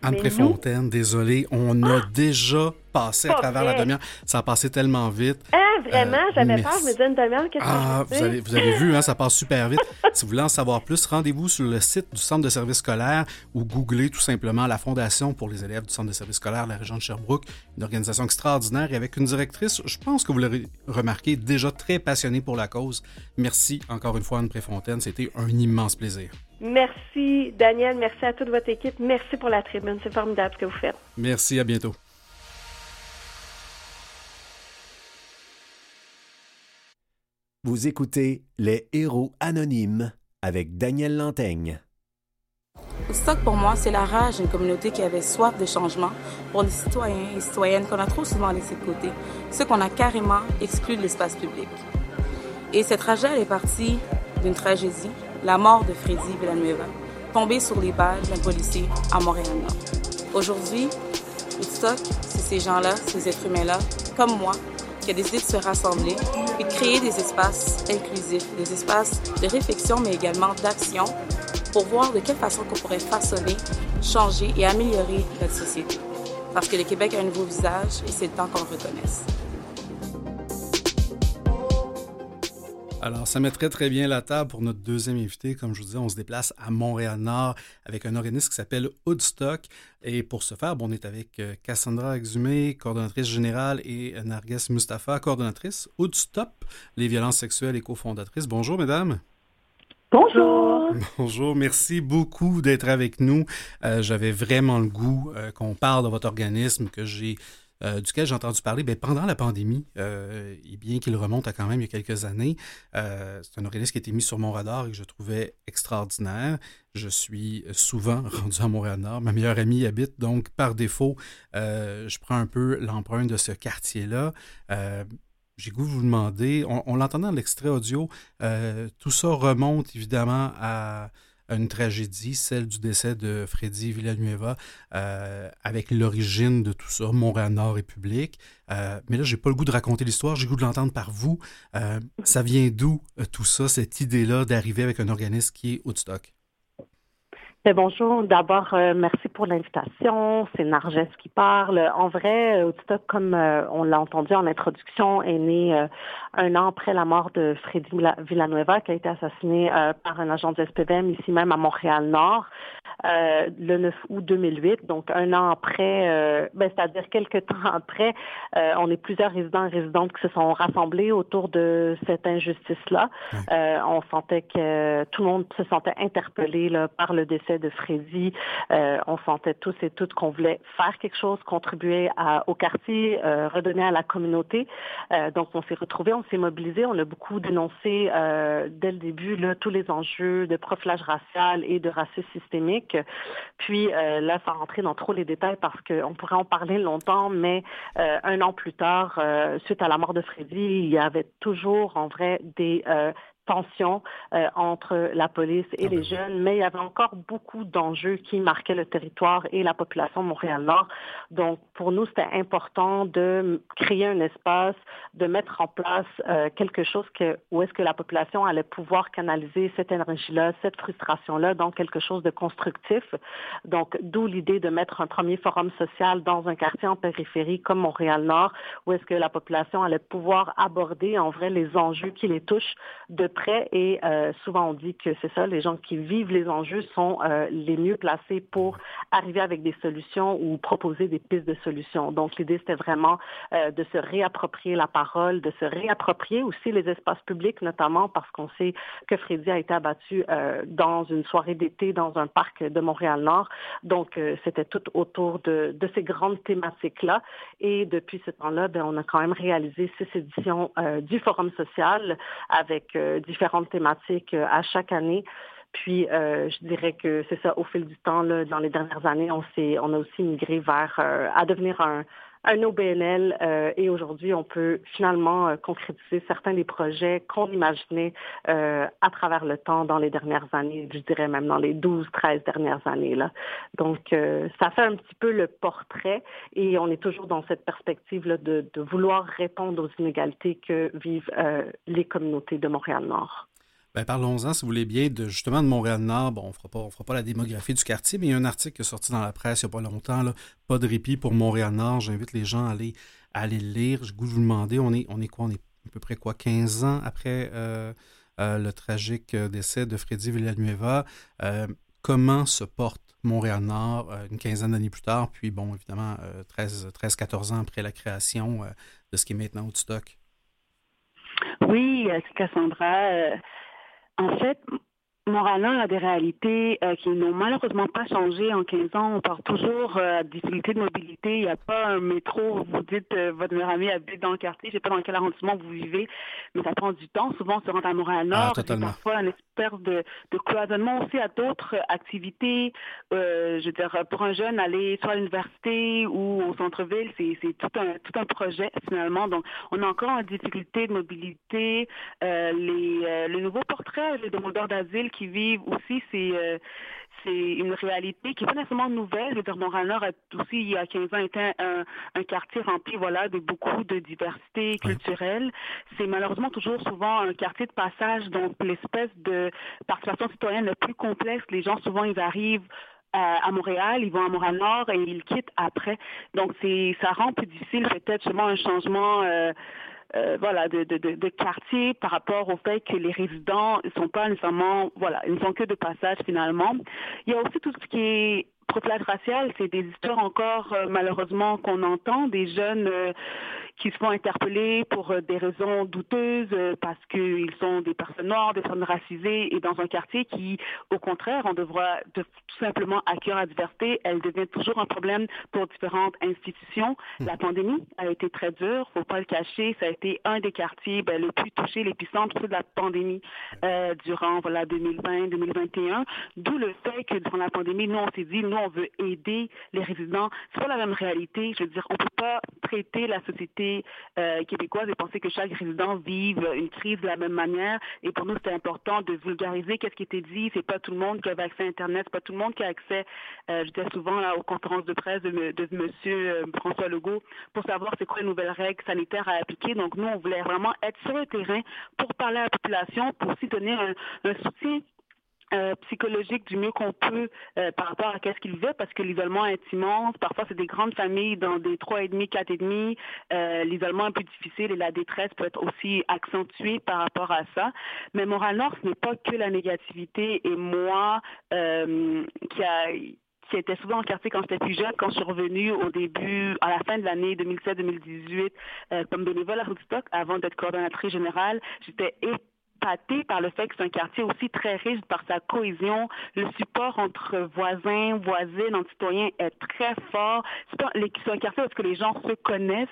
Anne Préfontaine, désolé, on a ah! déjà passé à travers la demi-heure. Ça a passé tellement vite. Ah, vraiment? Euh, J'avais peur, je me disais une demi-heure. Ah, vous avez, vous avez vu, hein, ça passe super vite. <laughs> si vous voulez en savoir plus, rendez-vous sur le site du Centre de services scolaires ou googlez tout simplement la Fondation pour les élèves du Centre de services scolaires de la région de Sherbrooke. Une organisation extraordinaire et avec une directrice, je pense que vous l'aurez remarqué, déjà très passionnée pour la cause. Merci encore une fois, Anne Préfontaine. C'était un immense plaisir. Merci, Daniel. Merci à toute votre équipe. Merci pour la tribune. C'est formidable ce que vous faites. Merci. À bientôt. Vous écoutez Les Héros Anonymes avec Daniel Lantaigne. Stock pour moi, c'est la rage d'une communauté qui avait soif de changement pour les citoyens et citoyennes qu'on a trop souvent laissés de côté, ceux qu'on a carrément exclus de l'espace public. Et cette rage est partie d'une tragédie la mort de Freddy Villanueva, tombé sur les balles d'un policier à Montréal-Nord. Aujourd'hui, Woodstock, c'est ces gens-là, ces êtres humains-là, comme moi, qui a décidé de se rassembler et de créer des espaces inclusifs, des espaces de réflexion, mais également d'action, pour voir de quelle façon on pourrait façonner, changer et améliorer notre société. Parce que le Québec a un nouveau visage et c'est le temps qu'on le reconnaisse. Alors, ça mettrait très bien la table pour notre deuxième invité. Comme je vous disais, on se déplace à Montréal-Nord avec un organisme qui s'appelle Woodstock. Et pour ce faire, bon, on est avec euh, Cassandra Exumé, coordonnatrice générale, et Narges Mustafa, coordonnatrice Woodstop, les violences sexuelles et cofondatrice. Bonjour, mesdames. Bonjour. Bonjour, merci beaucoup d'être avec nous. Euh, j'avais vraiment le goût euh, qu'on parle de votre organisme que j'ai euh, duquel j'ai entendu parler ben, pendant la pandémie, euh, et bien qu'il remonte à quand même il y a quelques années. Euh, c'est un organisme qui a été mis sur mon radar et que je trouvais extraordinaire. Je suis souvent <laughs> rendu à Montréal-Nord. Ma meilleure amie habite, donc par défaut, je prends un peu l'empreinte de ce quartier-là. j'ai goût de vous demander, on, on l'entendait dans l'extrait audio, tout ça remonte évidemment à une tragédie, celle du décès de Freddy Villanueva, euh, avec l'origine de tout ça, Montréal-Nord République. Euh, mais là, j'ai pas le goût de raconter l'histoire, j'ai le goût de l'entendre par vous. Euh, ça vient d'où tout ça, cette idée-là d'arriver avec un organisme qui est Woodstock? Bonjour. D'abord, euh, merci pour l'invitation. C'est Narges qui parle. En vrai, Woodstock, comme euh, on l'a entendu en introduction, est né euh, un an après la mort de Freddy Villanueva, qui a été assassiné par un agent du SPVM ici même à Montréal-Nord. le 9 août 2008, donc un an après, ben, c'est-à-dire quelques temps après, on est plusieurs résidents et résidentes qui se sont rassemblés autour de cette injustice-là. on sentait que tout le monde se sentait interpellé là, par le décès de Freddy. on sentait tous et toutes qu'on voulait faire quelque chose, contribuer à, au quartier, redonner à la communauté. donc, on s'est retrouvés, on s'est mobilisés, on a beaucoup dénoncé dès le début là, tous les enjeux de profilage racial et de racisme systémique. Puis euh, là, sans rentrer dans trop les détails parce qu'on pourrait en parler longtemps, mais euh, un an plus tard, euh, suite à la mort de Freddy, il y avait toujours en vrai des tension euh, entre la police et ah les ben jeunes, mais il y avait encore beaucoup d'enjeux qui marquaient le territoire et la population de Montréal-Nord. Donc, pour nous, c'était important de créer un espace, de mettre en place euh, quelque chose que, où est-ce que la population allait pouvoir canaliser cette énergie-là, cette frustration-là dans quelque chose de constructif. Donc, d'où l'idée de mettre un premier forum social dans un quartier en périphérie comme Montréal-Nord, où est-ce que la population allait pouvoir aborder en vrai les enjeux qui les touchent de et euh, souvent on dit que c'est ça, les gens qui vivent les enjeux sont euh, les mieux placés pour arriver avec des solutions ou proposer des pistes de solutions. Donc l'idée c'était vraiment euh, de se réapproprier la parole, de se réapproprier aussi les espaces publics, notamment parce qu'on sait que Freddy a été abattu dans une soirée d'été dans un parc de Montréal-Nord. Donc c'était tout autour de, de ces grandes thématiques-là. Et depuis ce temps-là, ben, on a quand même réalisé six éditions du Forum social avec différentes thématiques euh, à chaque année. Puis, euh, je dirais que c'est ça, au fil du temps, là, dans les dernières années, on, on a aussi migré vers euh, à devenir un, un OBNL euh, et aujourd'hui, on peut finalement euh, concrétiser certains des projets qu'on imaginait euh, à travers le temps dans les dernières années, je dirais même dans les 12, 13 dernières années. Là. Donc, ça fait un petit peu le portrait et on est toujours dans cette perspective là, de, de vouloir répondre aux inégalités que vivent les communautés de Montréal-Nord. Ben, parlons-en, si vous voulez bien, de, justement de Montréal-Nord. Bon, on ne fera pas la démographie du quartier, mais il y a un article qui est sorti dans la presse il n'y a pas longtemps, là, Pas de répit pour Montréal-Nord. J'invite les gens à aller, le lire. Je vous demander, on est, on est quoi? On est à peu près quoi? 15 ans après euh, euh, le tragique décès de Freddy Villanueva. Euh, comment se porte Montréal-Nord une quinzaine d'années plus tard, puis bon, évidemment, 13-14 ans après la création de ce qui est maintenant Woodstock? Oui, Cassandra. En fait, Montréal a des réalités euh, qui n'ont malheureusement pas changé en 15 ans. On parle toujours euh, de difficulté de mobilité. Il n'y a pas un métro. Vous dites euh, votre meilleur ami habite dans le quartier. Je ne sais pas dans quel arrondissement vous vivez, mais ça prend du temps. Souvent, on se rend à Montréal-Nord. Ah, parfois un espèce de, de cloisonnement aussi à d'autres activités. je veux dire, pour un jeune, aller soit à l'université ou au centre-ville, c'est tout un, tout un projet finalement. Donc, on a encore une difficulté de mobilité. les, le nouveau portrait, les demandeurs d'asile qui vivent aussi, c'est euh, c'est une réalité qui n'est pas nécessairement nouvelle. Le Montréal-Nord a aussi, il y a 15 ans, été un, un, quartier rempli voilà, de beaucoup de diversité culturelle. C'est malheureusement toujours souvent un quartier de passage, donc l'espèce de participation citoyenne la plus complexe. Les gens, souvent, ils arrivent à, Montréal, ils vont à Montréal-Nord et ils quittent après. Donc, c'est ça rend plus difficile peut-être justement un changement euh, euh, voilà, de, de, de, quartier par rapport au fait que les résidents ne sont pas nécessairement, voilà, ils ne sont que de passage finalement. Il y a aussi tout ce qui est profilage racial, c'est des histoires encore euh, malheureusement qu'on entend, des jeunes euh, qui se font interpeller pour euh, des raisons douteuses parce qu'ils sont des personnes noires, des personnes racisées et dans un quartier qui, au contraire, on devra tout simplement accueillir la diversité. Elle devient toujours un problème pour différentes institutions. Hmm. La pandémie a été très dure, faut pas le cacher. Ça a été un des quartiers ben, le plus touché, l'épicentre de la pandémie euh, durant voilà 2020-2021. D'où le fait que durant la pandémie, nous on s'est dit, nous on veut aider les résidents. C'est pas la même réalité. Je veux dire, on peut pas traiter la société euh, québécoise et penser que chaque résident vive une crise de la même manière. Et pour nous, c'est important de vulgariser qu'est-ce qui était dit. C'est pas tout le monde qui avait accès à Internet, c'est pas tout le monde qui a accès, euh, je disais souvent là, aux conférences de presse de, Monsieur euh, François Legault pour savoir c'est quoi les nouvelles règles sanitaires à appliquer. Donc nous, on voulait vraiment être sur le terrain pour parler à la population, pour aussi donner un soutien euh, psychologique du mieux qu'on peut euh, par rapport à qu'est-ce qu'ils vivent parce que l'isolement est immense. Parfois, c'est des grandes familles dans des trois et demi, quatre et demi. Euh, l'isolement est plus difficile et la détresse peut être aussi accentuée par rapport à ça. Mais Moral-Nord, ce n'est pas que la négativité et moi qui a qui était souvent en quartier quand j'étais plus jeune, quand je suis revenue au début, à la fin de l'année 2017-2018, comme bénévole à Woodstock, avant d'être coordonnatrice générale, j'étais pâté par le fait que c'est un quartier aussi très riche par sa cohésion. Le support entre voisins, voisines, entre citoyens est très fort. C'est un quartier où est-ce que les gens se connaissent,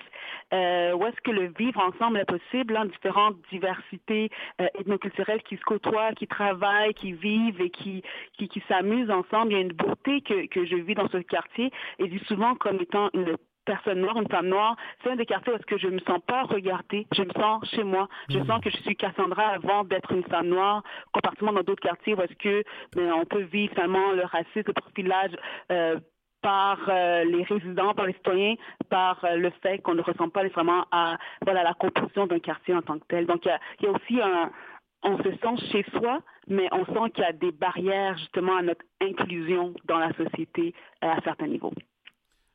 euh, où est-ce que le vivre ensemble est possible, en différentes diversités euh, ethnoculturelles qui se côtoient, qui travaillent, qui vivent et qui, qui, qui s'amusent ensemble. Il y a une beauté que, que je vis dans ce quartier et dis souvent comme étant une personne noire, une femme noire, c'est un des quartiers où est-ce que je me sens pas regardée, je me sens chez moi, je hmm. sens que je suis Cassandra avant d'être une femme noire, compartiment dans d'autres quartiers où est-ce que ben, on peut vivre finalement le racisme, le profilage euh, par euh, les résidents, par les citoyens, par euh, le fait qu'on ne ressemble pas nécessairement à voilà la composition d'un quartier en tant que tel. Donc il y, y a, aussi un on se sent chez soi, mais on sent qu'il y a des barrières justement à notre inclusion dans la société à certains niveaux.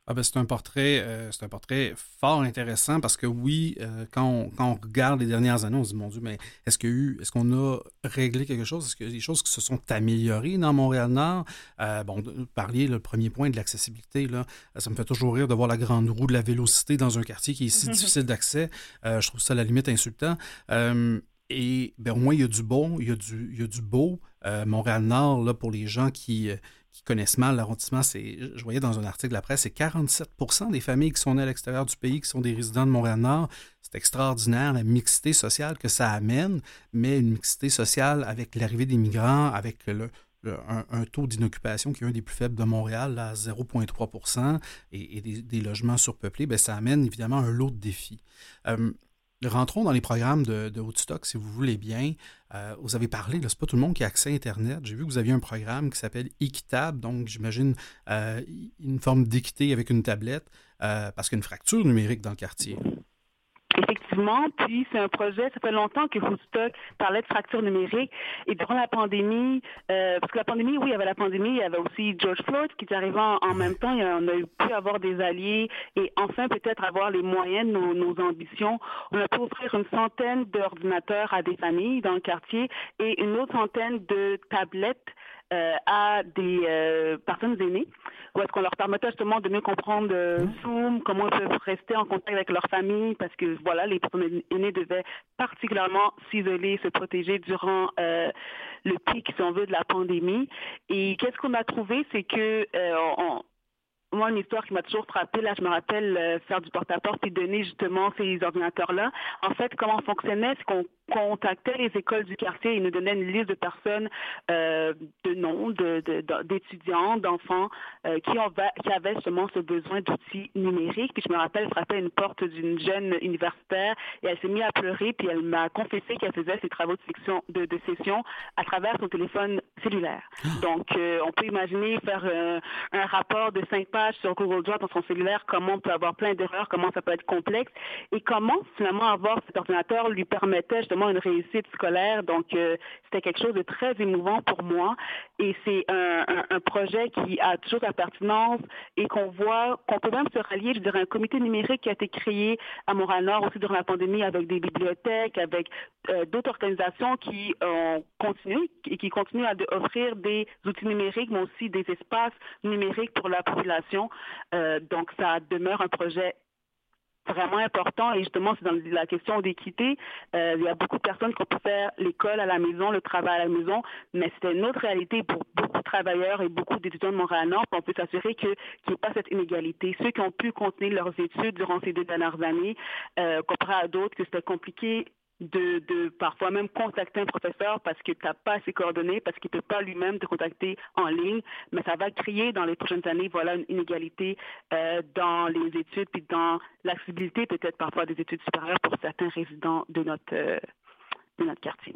Ah ben c'est un portrait, euh, c'est un portrait fort intéressant parce que oui, euh, quand, on, quand, on, regarde les dernières années, on se dit mon Dieu, mais est-ce qu'il y a eu, est-ce qu'on a réglé quelque chose? Est-ce qu'il y a des choses qui se sont améliorées dans Montréal-Nord? Euh, Bon, parliez le premier point de l'accessibilité là, ça me fait toujours rire de voir la grande roue de la vélocité dans un quartier qui est si <laughs> difficile d'accès. je trouve ça à la limite insultant. et ben au moins il y a du bon, il y a du, il y a du beau. Montréal-Nord là pour les gens qui qui connaissent mal l'arrondissement, c'est, je voyais dans un article de la presse, c'est 47 des familles qui sont nées à l'extérieur du pays, qui sont des résidents de Montréal-Nord. C'est extraordinaire la mixité sociale que ça amène, mais une mixité sociale avec l'arrivée des migrants, avec le, un, taux d'inoccupation qui est un des plus faibles de Montréal, à 0,3% et, des, logements surpeuplés, bien, ça amène évidemment un lot de défis. Euh, rentrons dans les programmes de, de si vous voulez bien. Euh, vous avez parlé, c'est pas tout le monde qui a accès à Internet. J'ai vu que vous aviez un programme qui s'appelle Équitable, donc j'imagine euh, une forme d'équité avec une tablette, euh, parce qu'il y a une fracture numérique dans le quartier. Puis c'est un projet, ça fait longtemps que Woodstock parlait de fracture numérique. Et durant la pandémie, euh, parce que la pandémie, oui, il y avait la pandémie, il y avait aussi George Floyd qui est arrivé en, même temps, on a pu avoir des alliés et enfin peut-être avoir les moyens de nos, nos ambitions. On a pu offrir une centaine d'ordinateurs à des familles dans le quartier et une autre centaine de tablettes euh, à des euh, personnes aînées, ou est-ce qu'on leur permettait justement de mieux comprendre euh, mmh. Zoom, comment ils peuvent rester en contact avec leur famille, parce que voilà, les personnes aînées devaient particulièrement s'isoler, se protéger durant le pic, si on veut, de la pandémie. Et qu'est-ce qu'on a trouvé, c'est que on, moi, une histoire qui m'a toujours frappée, là, je me rappelle faire du porte-à-porte et donner justement ces ordinateurs-là. En fait, comment on fonctionnait, c'est qu'on contactait les écoles du quartier et nous donnait une liste de personnes, euh, de noms, d'étudiants, de, d'enfants euh, qui, avaient justement ce besoin d'outils numériques. Puis je me rappelle, frapper à une porte d'une jeune universitaire et elle s'est mise à pleurer puis elle m'a confessé qu'elle faisait ses travaux de, section, de, de, session à travers son téléphone cellulaire. Ah. Donc, euh, on peut imaginer faire un rapport de cinq pages sur Google Drive dans son cellulaire, comment on peut avoir plein d'erreurs, comment ça peut être complexe et comment finalement avoir cet ordinateur lui permettait justement une réussite scolaire. Donc, euh, c'était quelque chose de très émouvant pour moi. Et c'est un, projet qui a toujours la pertinence et qu'on voit, qu'on peut même se rallier, je dirais, un comité numérique qui a été créé à Montréal-Nord aussi durant la pandémie avec des bibliothèques, avec euh, d'autres organisations qui ont continué et qui continuent à offrir des outils numériques, mais aussi des espaces numériques pour la population. Euh, donc, ça demeure un projet vraiment important et justement c'est dans la question d'équité. Euh, il y a beaucoup de personnes qui ont pu faire l'école à la maison, le travail à la maison, mais c'était une autre réalité pour beaucoup de travailleurs et beaucoup d'étudiants de Montréal-Nord. On peut s'assurer qu'il n'y ait pas cette inégalité. Ceux qui ont pu continuer leurs études durant ces deux dernières années, euh, comparé à d'autres que c'était compliqué de, de, parfois même contacter un professeur parce qu'il n'a pas ses coordonnées, parce qu'il ne peut pas lui-même te contacter en ligne, mais ça va créer dans les prochaines années voilà une inégalité euh, dans les études puis dans l'accessibilité peut-être parfois des études supérieures pour certains résidents de notre euh, de notre quartier.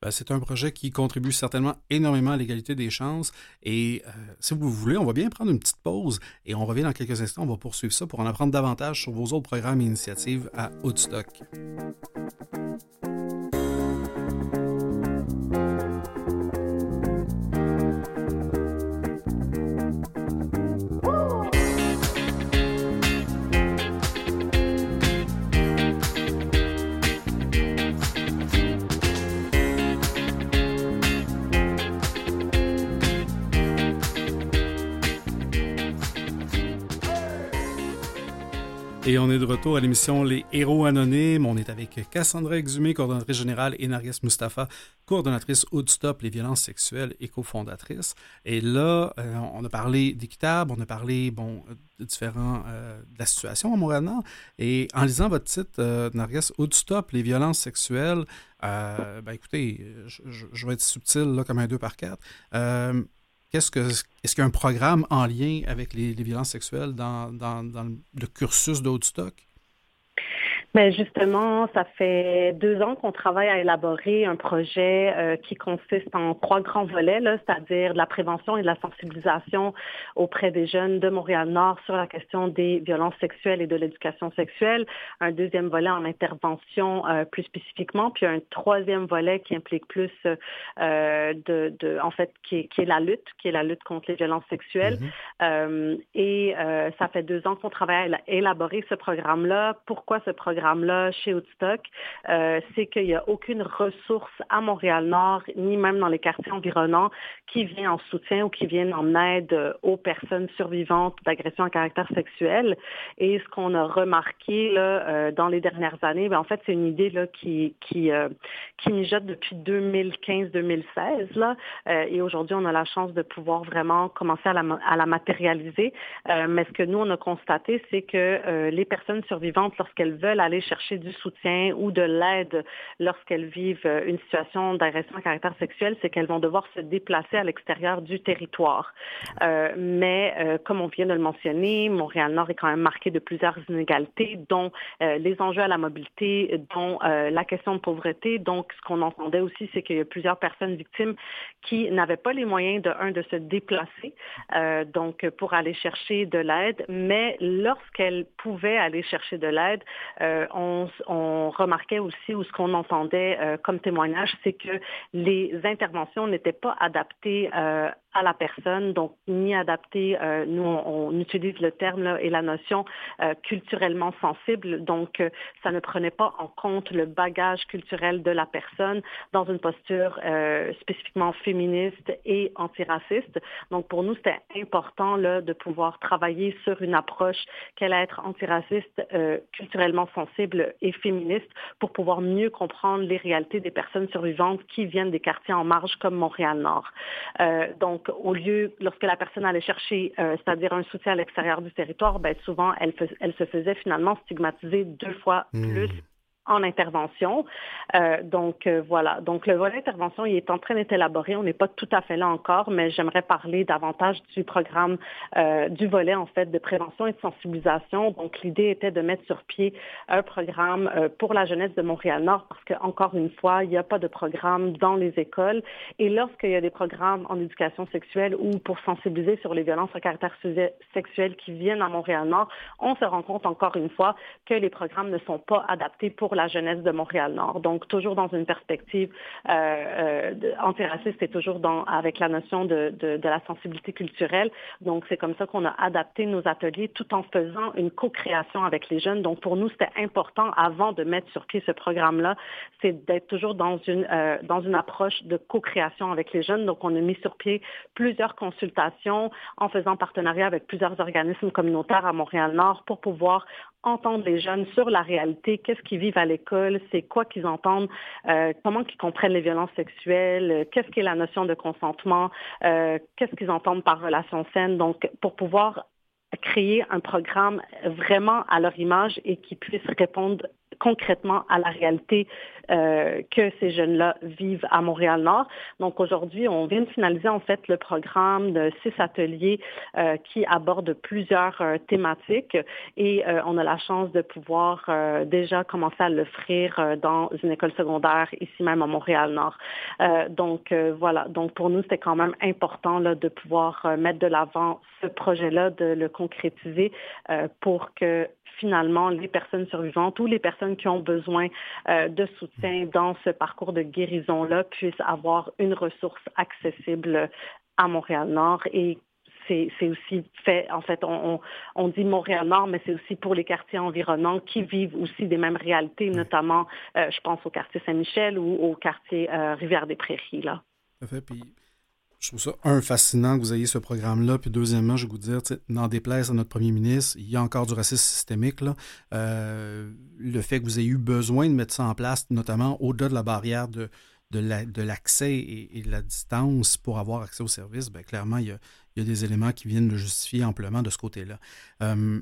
Ben, c'est un projet qui contribue certainement énormément à l'égalité des chances. Et euh, si vous voulez, on va bien prendre une petite pause et on revient dans quelques instants. On va poursuivre ça pour en apprendre davantage sur vos autres programmes et initiatives à Woodstock. Et on est de retour à l'émission Les Héros Anonymes. On est avec Cassandra Exumé, coordonnatrice générale, et Narges Mustafa, coordonnatrice Woodstop, les violences sexuelles et cofondatrice. Et là, euh, on a parlé d'équitable, on a parlé, bon, de différents, euh, de la situation à Montréal-Nord. Et en lisant votre titre, euh, Narges Woodstop, les violences sexuelles, euh, ben écoutez, je, je, vais être subtil là, comme un 2 par 4 ce que, est-ce qu'il y a un programme en lien avec les, violences sexuelles dans, dans, dans le cursus d'Outstock? Mais justement, ça fait deux ans qu'on travaille à élaborer un projet euh, qui consiste en trois grands volets, c'est-à-dire la prévention et de la sensibilisation auprès des jeunes de Montréal-Nord sur la question des violences sexuelles et de l'éducation sexuelle. Un deuxième volet en intervention euh, plus spécifiquement, puis un troisième volet qui implique plus euh, de, de, en fait, qui est, qui est, la lutte, qui est la lutte contre les violences sexuelles. Mm-hmm. et ça fait deux ans qu'on travaille à élaborer ce programme-là. Pourquoi ce programme là chez Woodstock, euh, c'est qu'il n'y a aucune ressource à Montréal-Nord, ni même dans les quartiers environnants, qui vient en soutien ou qui vient en aide euh, aux personnes survivantes d'agressions à caractère sexuel. Et ce qu'on a remarqué là, euh, dans les dernières années, ben, en fait, c'est une idée là, qui, qui, qui mijote depuis 2015-2016. Là, et aujourd'hui, on a la chance de pouvoir vraiment commencer à la, à la matérialiser. mais ce que nous, on a constaté, c'est que les personnes survivantes, lorsqu'elles veulent aller chercher du soutien ou de l'aide lorsqu'elles vivent euh, une situation d'agression à caractère sexuel, c'est qu'elles vont devoir se déplacer à l'extérieur du territoire. Euh, mais euh, comme on vient de le mentionner, Montréal-Nord est quand même marqué de plusieurs inégalités, dont les enjeux à la mobilité, dont la question de pauvreté. Donc, ce qu'on entendait aussi, c'est qu'il y a plusieurs personnes victimes qui n'avaient pas les moyens de un de se déplacer, donc pour aller chercher de l'aide, mais lorsqu'elles pouvaient aller chercher de l'aide, on, remarquait aussi, ou ce qu'on entendait euh, comme témoignage, c'est que les interventions n'étaient pas adaptées euh, à la personne, donc ni adapté, euh, nous on, utilise le terme et la notion euh, culturellement sensible, donc euh, ça ne prenait pas en compte le bagage culturel de la personne dans une posture spécifiquement féministe et antiraciste. Donc pour nous c'était important de pouvoir travailler sur une approche qu'elle être antiraciste, culturellement sensible et féministe pour pouvoir mieux comprendre les réalités des personnes survivantes qui viennent des quartiers en marge comme Montréal-Nord. donc donc, au lieu, lorsque la personne allait chercher, euh, c'est-à-dire un soutien à l'extérieur du territoire, ben, souvent, elle, elle, se faisait finalement stigmatiser deux fois hmm. plus en intervention. Euh, donc euh, voilà, donc le volet intervention, il est en train d'être élaboré. On n'est pas tout à fait là encore, mais j'aimerais parler davantage du programme, euh, du volet en fait de prévention et de sensibilisation. Donc l'idée était de mettre sur pied un programme pour la jeunesse de Montréal-Nord parce qu'encore une fois, il n'y a pas de programme dans les écoles. Et lorsqu'il y a des programmes en éducation sexuelle ou pour sensibiliser sur les violences à caractère sexuel qui viennent à Montréal-Nord, on se rend compte encore une fois que les programmes ne sont pas adaptés pour la jeunesse de Montréal-Nord. Donc, toujours dans une perspective euh, euh, antiraciste et toujours dans, avec la notion de, la sensibilité culturelle. Donc, c'est comme ça qu'on a adapté nos ateliers tout en faisant une co-création avec les jeunes. Donc, pour nous, c'était important, avant de mettre sur pied ce programme-là, c'est d'être toujours dans une, euh, dans une approche de co-création avec les jeunes. Donc, on a mis sur pied plusieurs consultations en faisant partenariat avec plusieurs organismes communautaires à Montréal-Nord pour pouvoir entendre les jeunes sur la réalité, qu'est-ce qu'ils vivent à l'école, c'est quoi qu'ils entendent, euh, comment qu'ils comprennent les violences sexuelles, euh, qu'est-ce qu'est la notion de consentement, euh, qu'est-ce qu'ils entendent par relation saine. Donc, pour pouvoir créer un programme vraiment à leur image et qui puisse répondre concrètement à la réalité euh, que ces jeunes-là vivent à Montréal-Nord. Donc aujourd'hui, on vient de finaliser en fait le programme de six ateliers euh, qui abordent plusieurs euh, thématiques et on a la chance de pouvoir déjà commencer à l'offrir dans une école secondaire ici même à Montréal-Nord. donc voilà, donc pour nous, c'était quand même important là, de pouvoir mettre de l'avant ce projet-là, de le concrétiser pour que finalement les personnes survivantes ou les personnes qui ont besoin euh, de soutien dans ce parcours de guérison-là puissent avoir une ressource accessible à Montréal-Nord et c'est aussi fait, en fait, on, dit Montréal-Nord, mais c'est aussi pour les quartiers environnants qui vivent aussi des mêmes réalités, notamment, euh, je pense au quartier Saint-Michel ou au quartier euh, Rivière-des-Prairies. Là. Puis Je trouve ça, un, fascinant que vous ayez ce programme-là, puis deuxièmement, je vais vous dire, n'en déplaise à notre premier ministre, il y a encore du racisme systémique. Là. Euh, le fait que vous ayez eu besoin de mettre ça en place, notamment au-delà de la barrière de, de l'accès et, de la distance pour avoir accès au service, bien, clairement, il y, a, il y, a, des éléments qui viennent le justifier amplement de ce côté-là. Euh,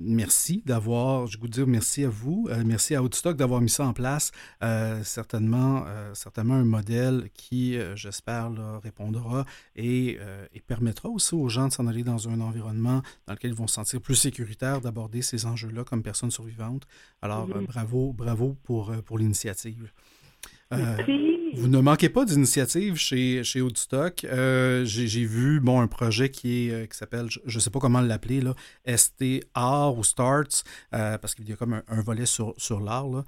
merci d'avoir, je vous dire merci à vous, euh, merci à Outstock d'avoir mis ça en place. Euh, certainement, euh, certainement un modèle qui, j'espère, répondra et, permettra aussi aux gens de s'en aller dans un environnement dans lequel ils vont se sentir plus sécuritaires d'aborder ces enjeux-là comme personnes survivantes. Alors, bravo, bravo pour, pour l'initiative. Euh, vous ne manquez pas d'initiatives chez, chez Woodstock. Euh, j'ai vu bon, un projet qui, est, euh, qui s'appelle, je ne sais pas comment l'appeler, là, STR ou Starts, parce qu'il y a comme un, volet sur, sur l'art.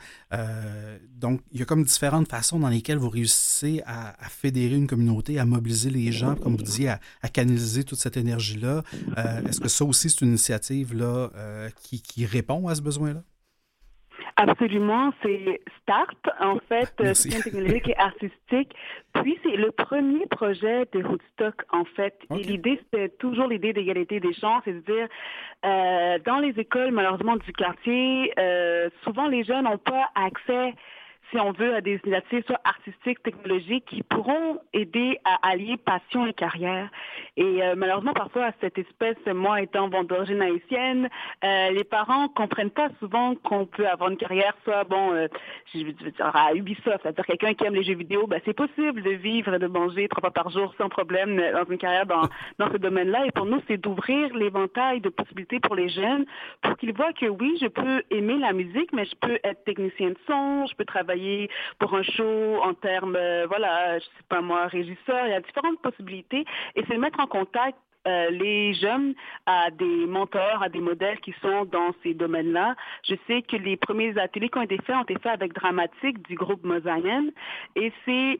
donc, il y a comme différentes façons dans lesquelles vous réussissez à, fédérer une communauté, à mobiliser les gens, comme vous disiez, à, à canaliser toute cette énergie-là. Est-ce que ça aussi, c'est une initiative là, qui, qui répond à ce besoin-là? Absolument, c'est Start, en fait, soutien technologique et artistique. Puis c'est le premier projet de Woodstock, en fait. Et l'idée, c'était toujours l'idée d'égalité des chances, c'est-à-dire, euh, dans les écoles, malheureusement, du quartier, euh, souvent les jeunes n'ont pas accès si on veut, à des initiatives soit artistiques, technologiques, qui pourront aider à allier passion et carrière. Et euh, malheureusement, parfois, à cette espèce, moi étant d'origine haïtienne, euh, les parents comprennent pas souvent qu'on peut avoir une carrière, soit, bon, euh, je veux dire, à Ubisoft, c'est-à-dire quelqu'un qui aime les jeux vidéo, ben, c'est possible de vivre et de manger trois fois par jour sans problème dans une carrière dans, dans ce domaine-là. Et pour nous, c'est d'ouvrir l'éventail de possibilités pour les jeunes pour qu'ils voient que oui, je peux aimer la musique, mais je peux être technicien de son, je peux travailler pour un show en termes, euh, voilà, je sais pas moi, régisseur. Il y a différentes possibilités et c'est mettre en contact euh, les jeunes à des mentors, à des modèles qui sont dans ces domaines-là. Je sais que les premiers ateliers qui ont été faits ont été faits avec Dramatique du groupe Mosaïen et c'est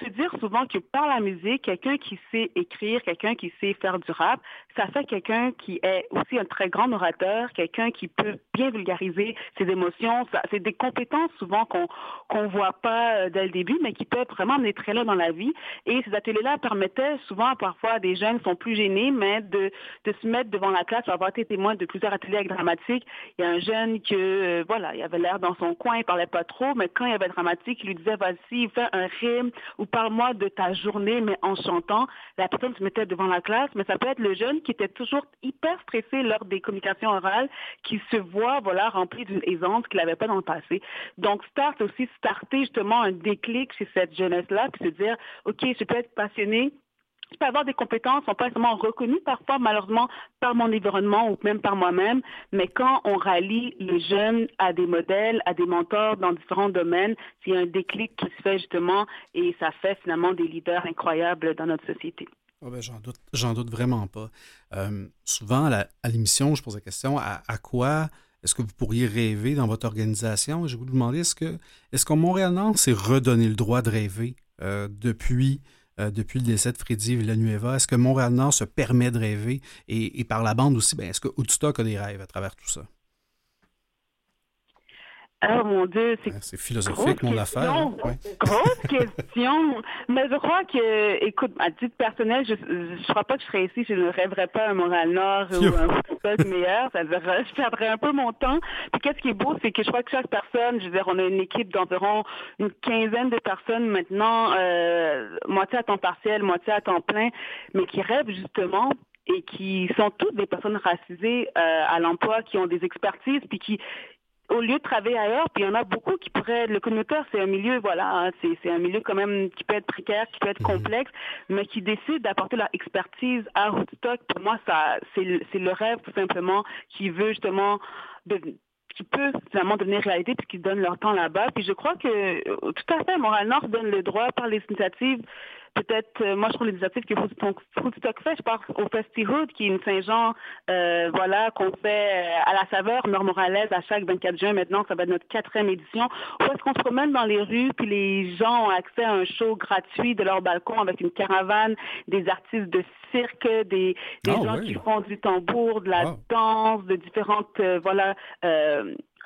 se dire souvent que par la musique, quelqu'un qui sait écrire, quelqu'un qui sait faire du rap, ça fait quelqu'un qui est aussi un très grand orateur, quelqu'un qui peut bien vulgariser ses émotions. C'est des compétences souvent qu'on qu'on voit pas euh, dès le début, mais qui peuvent vraiment amener très loin dans la vie. Et ces ateliers-là permettaient souvent, parfois, des jeunes sont plus gênés, mais de, de se mettre devant la classe. avoir été témoin de plusieurs ateliers avec dramatique. Il y a un jeune que, euh, voilà, il avait l'air dans son coin, il parlait pas trop, mais quand il y avait dramatique, il lui disait, vas-y, fais un rime ou parle-moi de ta journée, mais en chantant. La personne se mettait devant la classe, mais ça peut être le jeune qui était toujours hyper stressé lors des communications orales, qui se voit, voilà, rempli d'une aisance qu'il n'avait pas dans le passé. Donc, start aussi, starter justement un déclic chez cette jeunesse-là, puis se dire, OK, je peux être passionné je peux avoir des compétences, sont pas seulement reconnues parfois, malheureusement, par mon environnement ou même par moi-même, mais quand on rallie les jeunes à des modèles, à des mentors dans différents domaines, c'est un déclic qui se fait justement et ça fait finalement des leaders incroyables dans notre société. Oh ben, j'en, doute, j'en doute vraiment pas. Euh, souvent, à, l'émission, je pose la question à, quoi est-ce que vous pourriez rêver dans votre organisation? je vais vous demander, est-ce que est-ce qu'au Montréal-Nord s'est redonné le droit de rêver euh, depuis euh, depuis le décès de Freddy Villanueva? Est-ce que Montréal-Nord se permet de rêver? Et, par la bande aussi, ben, est-ce que Woodstock a des rêves à travers tout ça? Oh mon Dieu, c'est c'est philosophique mon affaire. Hein? Grosse <laughs> question. Mais je crois que, écoute, à titre personnel, je ne crois pas que je serais ici, je ne rêverais pas un Montréal-Nord ou un Woodstock <laughs> meilleur. Ça veut dire, je perdrais un peu mon temps. Puis qu'est-ce qui est beau, c'est que je crois que chaque personne, je veux dire, on a une équipe d'environ une quinzaine de personnes maintenant, euh, moitié à temps partiel, moitié à temps plein, mais qui rêvent justement et qui sont toutes des personnes racisées euh, à l'emploi, qui ont des expertises, puis qui au lieu de travailler ailleurs, puis il y en a beaucoup qui pourraient, le communautaire, c'est un milieu, voilà, hein, c'est un milieu quand même qui peut être précaire, qui peut être mhm. complexe, mais qui décide d'apporter leur expertise à Woodstock. Pour moi, ça, c'est le rêve tout simplement qui veut justement de, qui peut finalement devenir réalité puisqu'ils donnent leur temps là-bas. Puis je crois que tout à fait, Montréal-Nord donne le droit par les initiatives peut-être, euh, moi, je trouve l'initiative que Foodstock fait. Je pense au Festihood, qui est une Saint-Jean, euh, voilà, qu'on fait euh, à la saveur normoralaise à chaque 24 juin. Maintenant, ça va être notre quatrième édition. Où est-ce qu'on se promène dans les rues, puis les gens ont accès à un show gratuit de leur balcon avec une caravane, des artistes de cirque, des, des ah gens qui font du tambour, de la danse, de différentes, voilà,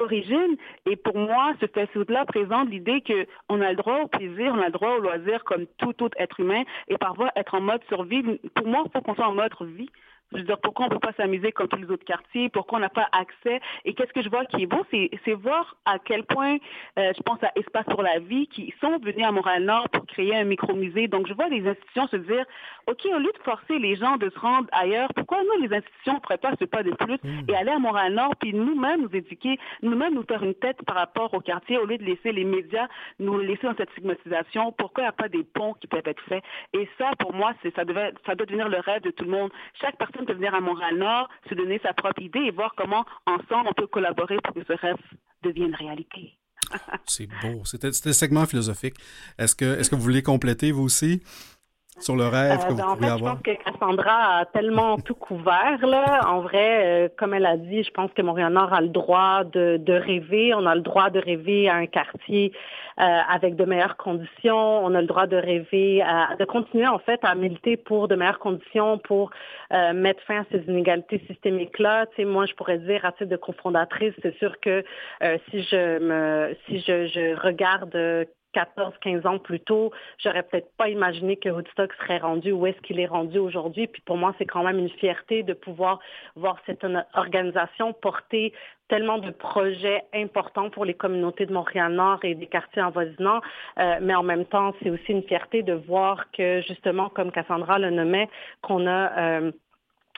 origine. Et pour moi, ce fast-food-là présente l'idée qu'on a le droit au plaisir, on a le droit au loisir comme tout autre être humain. Et parfois, être en mode survie, pour moi, il faut qu'on soit en mode vie. Je veux dire, pourquoi on ne peut pas s'amuser comme tous les autres quartiers? Pourquoi on n'a pas accès? Et qu'est-ce que je vois qui est beau, c'est voir à quel point, euh, je pense à Espace pour la vie, qui sont venus à Montréal-Nord pour créer un micro-musée. Donc, je vois les institutions se dire, OK, au lieu de forcer les gens de se rendre ailleurs, pourquoi nous, les institutions, ne pourraient pas se pas de plus mm. et aller à Montréal-Nord, puis nous-mêmes nous éduquer, nous-mêmes nous faire une tête par rapport au quartier, au lieu de laisser les médias nous laisser dans cette stigmatisation? Pourquoi il n'y a pas des ponts qui peuvent être faits? Et ça, pour moi, ça, devait, ça doit devenir le rêve de tout le monde. Chaque personne de venir à Montréal-Nord, se donner sa propre idée et voir comment ensemble on peut collaborer pour que ce rêve devienne réalité. C'est beau. C'était le segment philosophique. Est-ce que, est -ce que vous voulez compléter, vous aussi? Sur le rêve euh, que vous ben, en fait, Je pense que Cassandra a tellement tout couvert. Là. En vrai, euh, comme elle a dit, je pense que Montréal-Nord a le droit de, de, rêver. On a le droit de rêver à un quartier euh, avec de meilleures conditions. On a le droit de rêver, à, de continuer en fait à militer pour de meilleures conditions, pour mettre fin à ces inégalités systémiques-là. Tu sais, moi, je pourrais dire à titre de cofondatrice, c'est sûr que si je me, si je, je regarde 14, 15 ans plus tôt, j'aurais peut-être pas imaginé que Woodstock serait rendu où est-ce qu'il est rendu aujourd'hui. Puis pour moi, c'est quand même une fierté de pouvoir voir cette organisation porter tellement de projets importants pour les communautés de Montréal-Nord et des quartiers avoisinants, euh, mais en même temps, c'est aussi une fierté de voir que justement, comme Cassandra le nommait, qu'on a euh,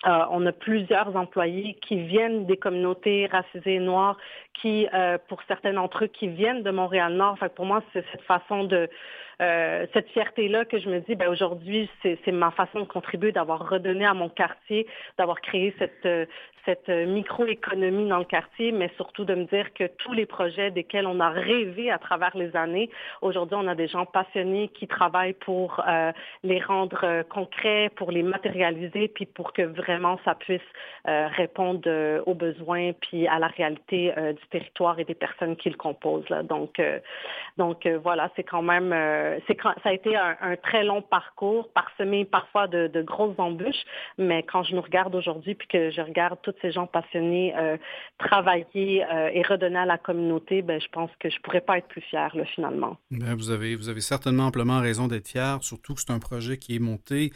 euh, on a plusieurs employés qui viennent des communautés racisées noires, qui, euh, pour certains d'entre eux, qui viennent de Montréal-Nord. pour moi, c'est cette façon de, euh, cette fierté-là que je me dis, ben aujourd'hui, c'est ma façon de contribuer, d'avoir redonné à mon quartier, d'avoir créé cette, cette microéconomie dans le quartier, mais surtout de me dire que tous les projets desquels on a rêvé à travers les années, aujourd'hui, on a des gens passionnés qui travaillent pour euh, les rendre euh, concrets, pour les matérialiser, puis pour que vraiment ça puisse euh, répondre aux besoins, puis à la réalité du territoire et des personnes qui le composent. Là. Donc, donc voilà, c'est quand même, c'est ça a été un, très long parcours, parsemé parfois de, grosses embûches, mais quand je nous regarde aujourd'hui, puis que je regarde tout ces gens passionnés euh, travailler euh, et redonner à la communauté, ben, je pense que je ne pourrais pas être plus fière finalement. Ben, vous, avez, vous avez certainement amplement raison d'être fier, surtout que c'est un projet qui est monté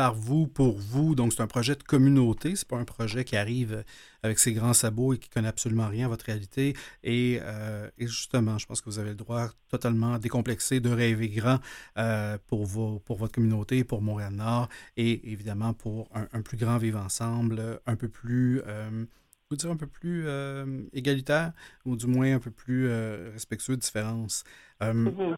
par vous, pour vous. Donc, c'est un projet de communauté. C'est pas un projet qui arrive avec ses grands sabots et qui connaît absolument rien à votre réalité. Et, euh, justement, je pense que vous avez le droit totalement décomplexé de rêver grand euh, pour, vos, pour votre communauté, pour Montréal-Nord et évidemment pour un, plus grand vivre ensemble, un peu plus... Euh, vous dire un peu plus égalitaire ou du moins un peu plus respectueux de différences. Mm-hmm.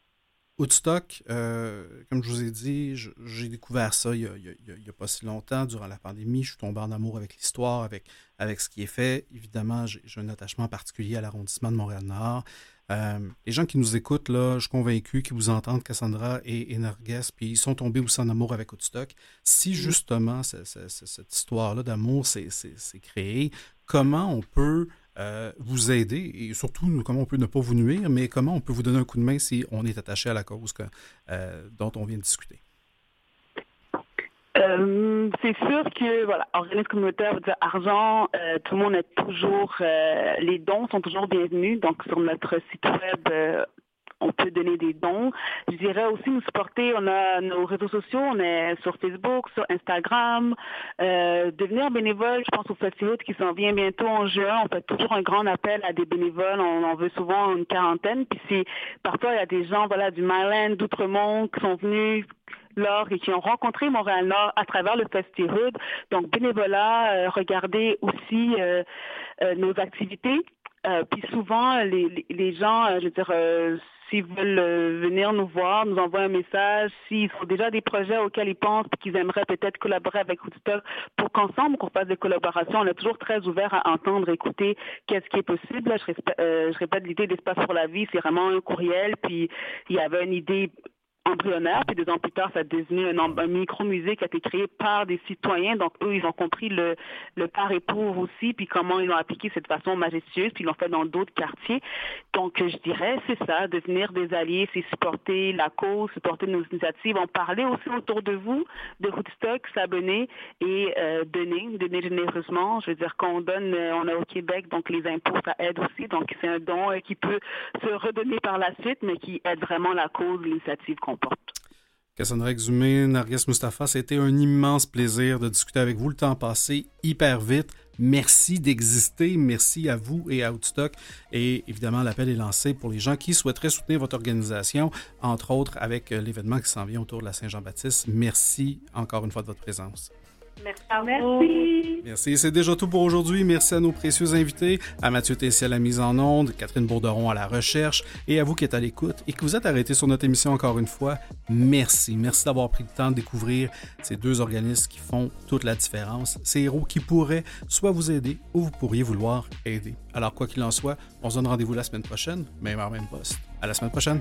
Woodstock, euh, comme je vous ai dit, j'ai découvert ça il n'y a, pas si longtemps, durant la pandémie. Je suis tombé en amour avec l'histoire, avec, avec ce qui est fait. Évidemment, j'ai un attachement particulier à l'arrondissement de Montréal-Nord. Euh, les gens qui nous écoutent, là, je suis convaincu qu'ils vous entendent, Cassandra et, et puis ils sont tombés aussi en amour avec Woodstock. Si justement cette histoire-là d'amour s'est créée, comment on peut euh, vous aider et surtout comment on peut ne pas vous nuire, mais comment on peut vous donner un coup de main si on est attaché à la cause euh, dont on vient de discuter? Euh, c'est sûr que voilà, organisme communautaire argent, tout le monde est toujours les dons sont toujours bienvenus. Donc sur notre site web on peut donner des dons. Je dirais aussi nous supporter. On a nos réseaux sociaux, on est sur Facebook, sur Instagram. Euh, devenir bénévole, je pense au festival qui s'en vient bientôt en juin. On fait toujours un grand appel à des bénévoles. On en veut souvent une quarantaine. Puis c'est parfois il y a des gens voilà du Myland, d'Outremont qui sont venus lors et qui ont rencontré Montréal-Nord à travers le festival. Donc bénévolat, euh, regardez aussi euh, nos activités. puis souvent, les, les, gens, je veux dire, s'ils veulent euh, venir nous voir, nous envoyer un message, s'ils ont déjà des projets auxquels ils pensent et qu'ils aimeraient peut-être collaborer avec Woodstock pour qu'ensemble qu'on fasse des collaborations, on est toujours très ouvert à entendre, écouter qu'est-ce qui est possible. je, euh, je répète l'idée d'espace pour la vie, c'est vraiment un courriel, puis il y avait une idée embryonnaire, puis deux ans plus tard, ça a devenu un, micro-musée qui a été créé par des citoyens. Donc, eux, ils ont compris le, le par et pour aussi, puis comment ils l'ont appliqué de cette façon majestueuse, puis ils l'ont fait dans d'autres quartiers. Donc, je dirais, c'est ça, devenir des alliés, c'est supporter la cause, supporter nos initiatives, en parler aussi autour de vous, de Woodstock, s'abonner et euh, donner, donner généreusement. Je veux dire, qu'on donne, euh, on a au Québec, donc les impôts, ça aide aussi. Donc, c'est un don euh, qui peut se redonner par la suite, mais qui aide vraiment la cause, l'initiative qu'on porte. Cassandra Exumé, Narges Mustafa, c'était un immense plaisir de discuter avec vous. Le temps passé hyper vite. Merci d'exister. Merci à vous et à Outstock. Et évidemment, l'appel est lancé pour les gens qui souhaiteraient soutenir votre organisation, entre autres avec l'événement qui s'en vient autour de la Saint-Jean-Baptiste. Merci encore une fois de votre présence. Merci. Merci. C'est déjà tout pour aujourd'hui. Merci à nos précieux invités, à Mathieu Tessier à la mise en onde, Catherine Bourderon à la recherche et à vous qui êtes à l'écoute et que vous êtes arrêtés sur notre émission encore une fois. Merci. Merci d'avoir pris le temps de découvrir ces deux organismes qui font toute la différence. Ces héros qui pourraient soit vous aider ou vous pourriez vouloir aider. Alors, quoi qu'il en soit, on se donne rendez-vous la semaine prochaine, même heure, même poste. À la semaine prochaine.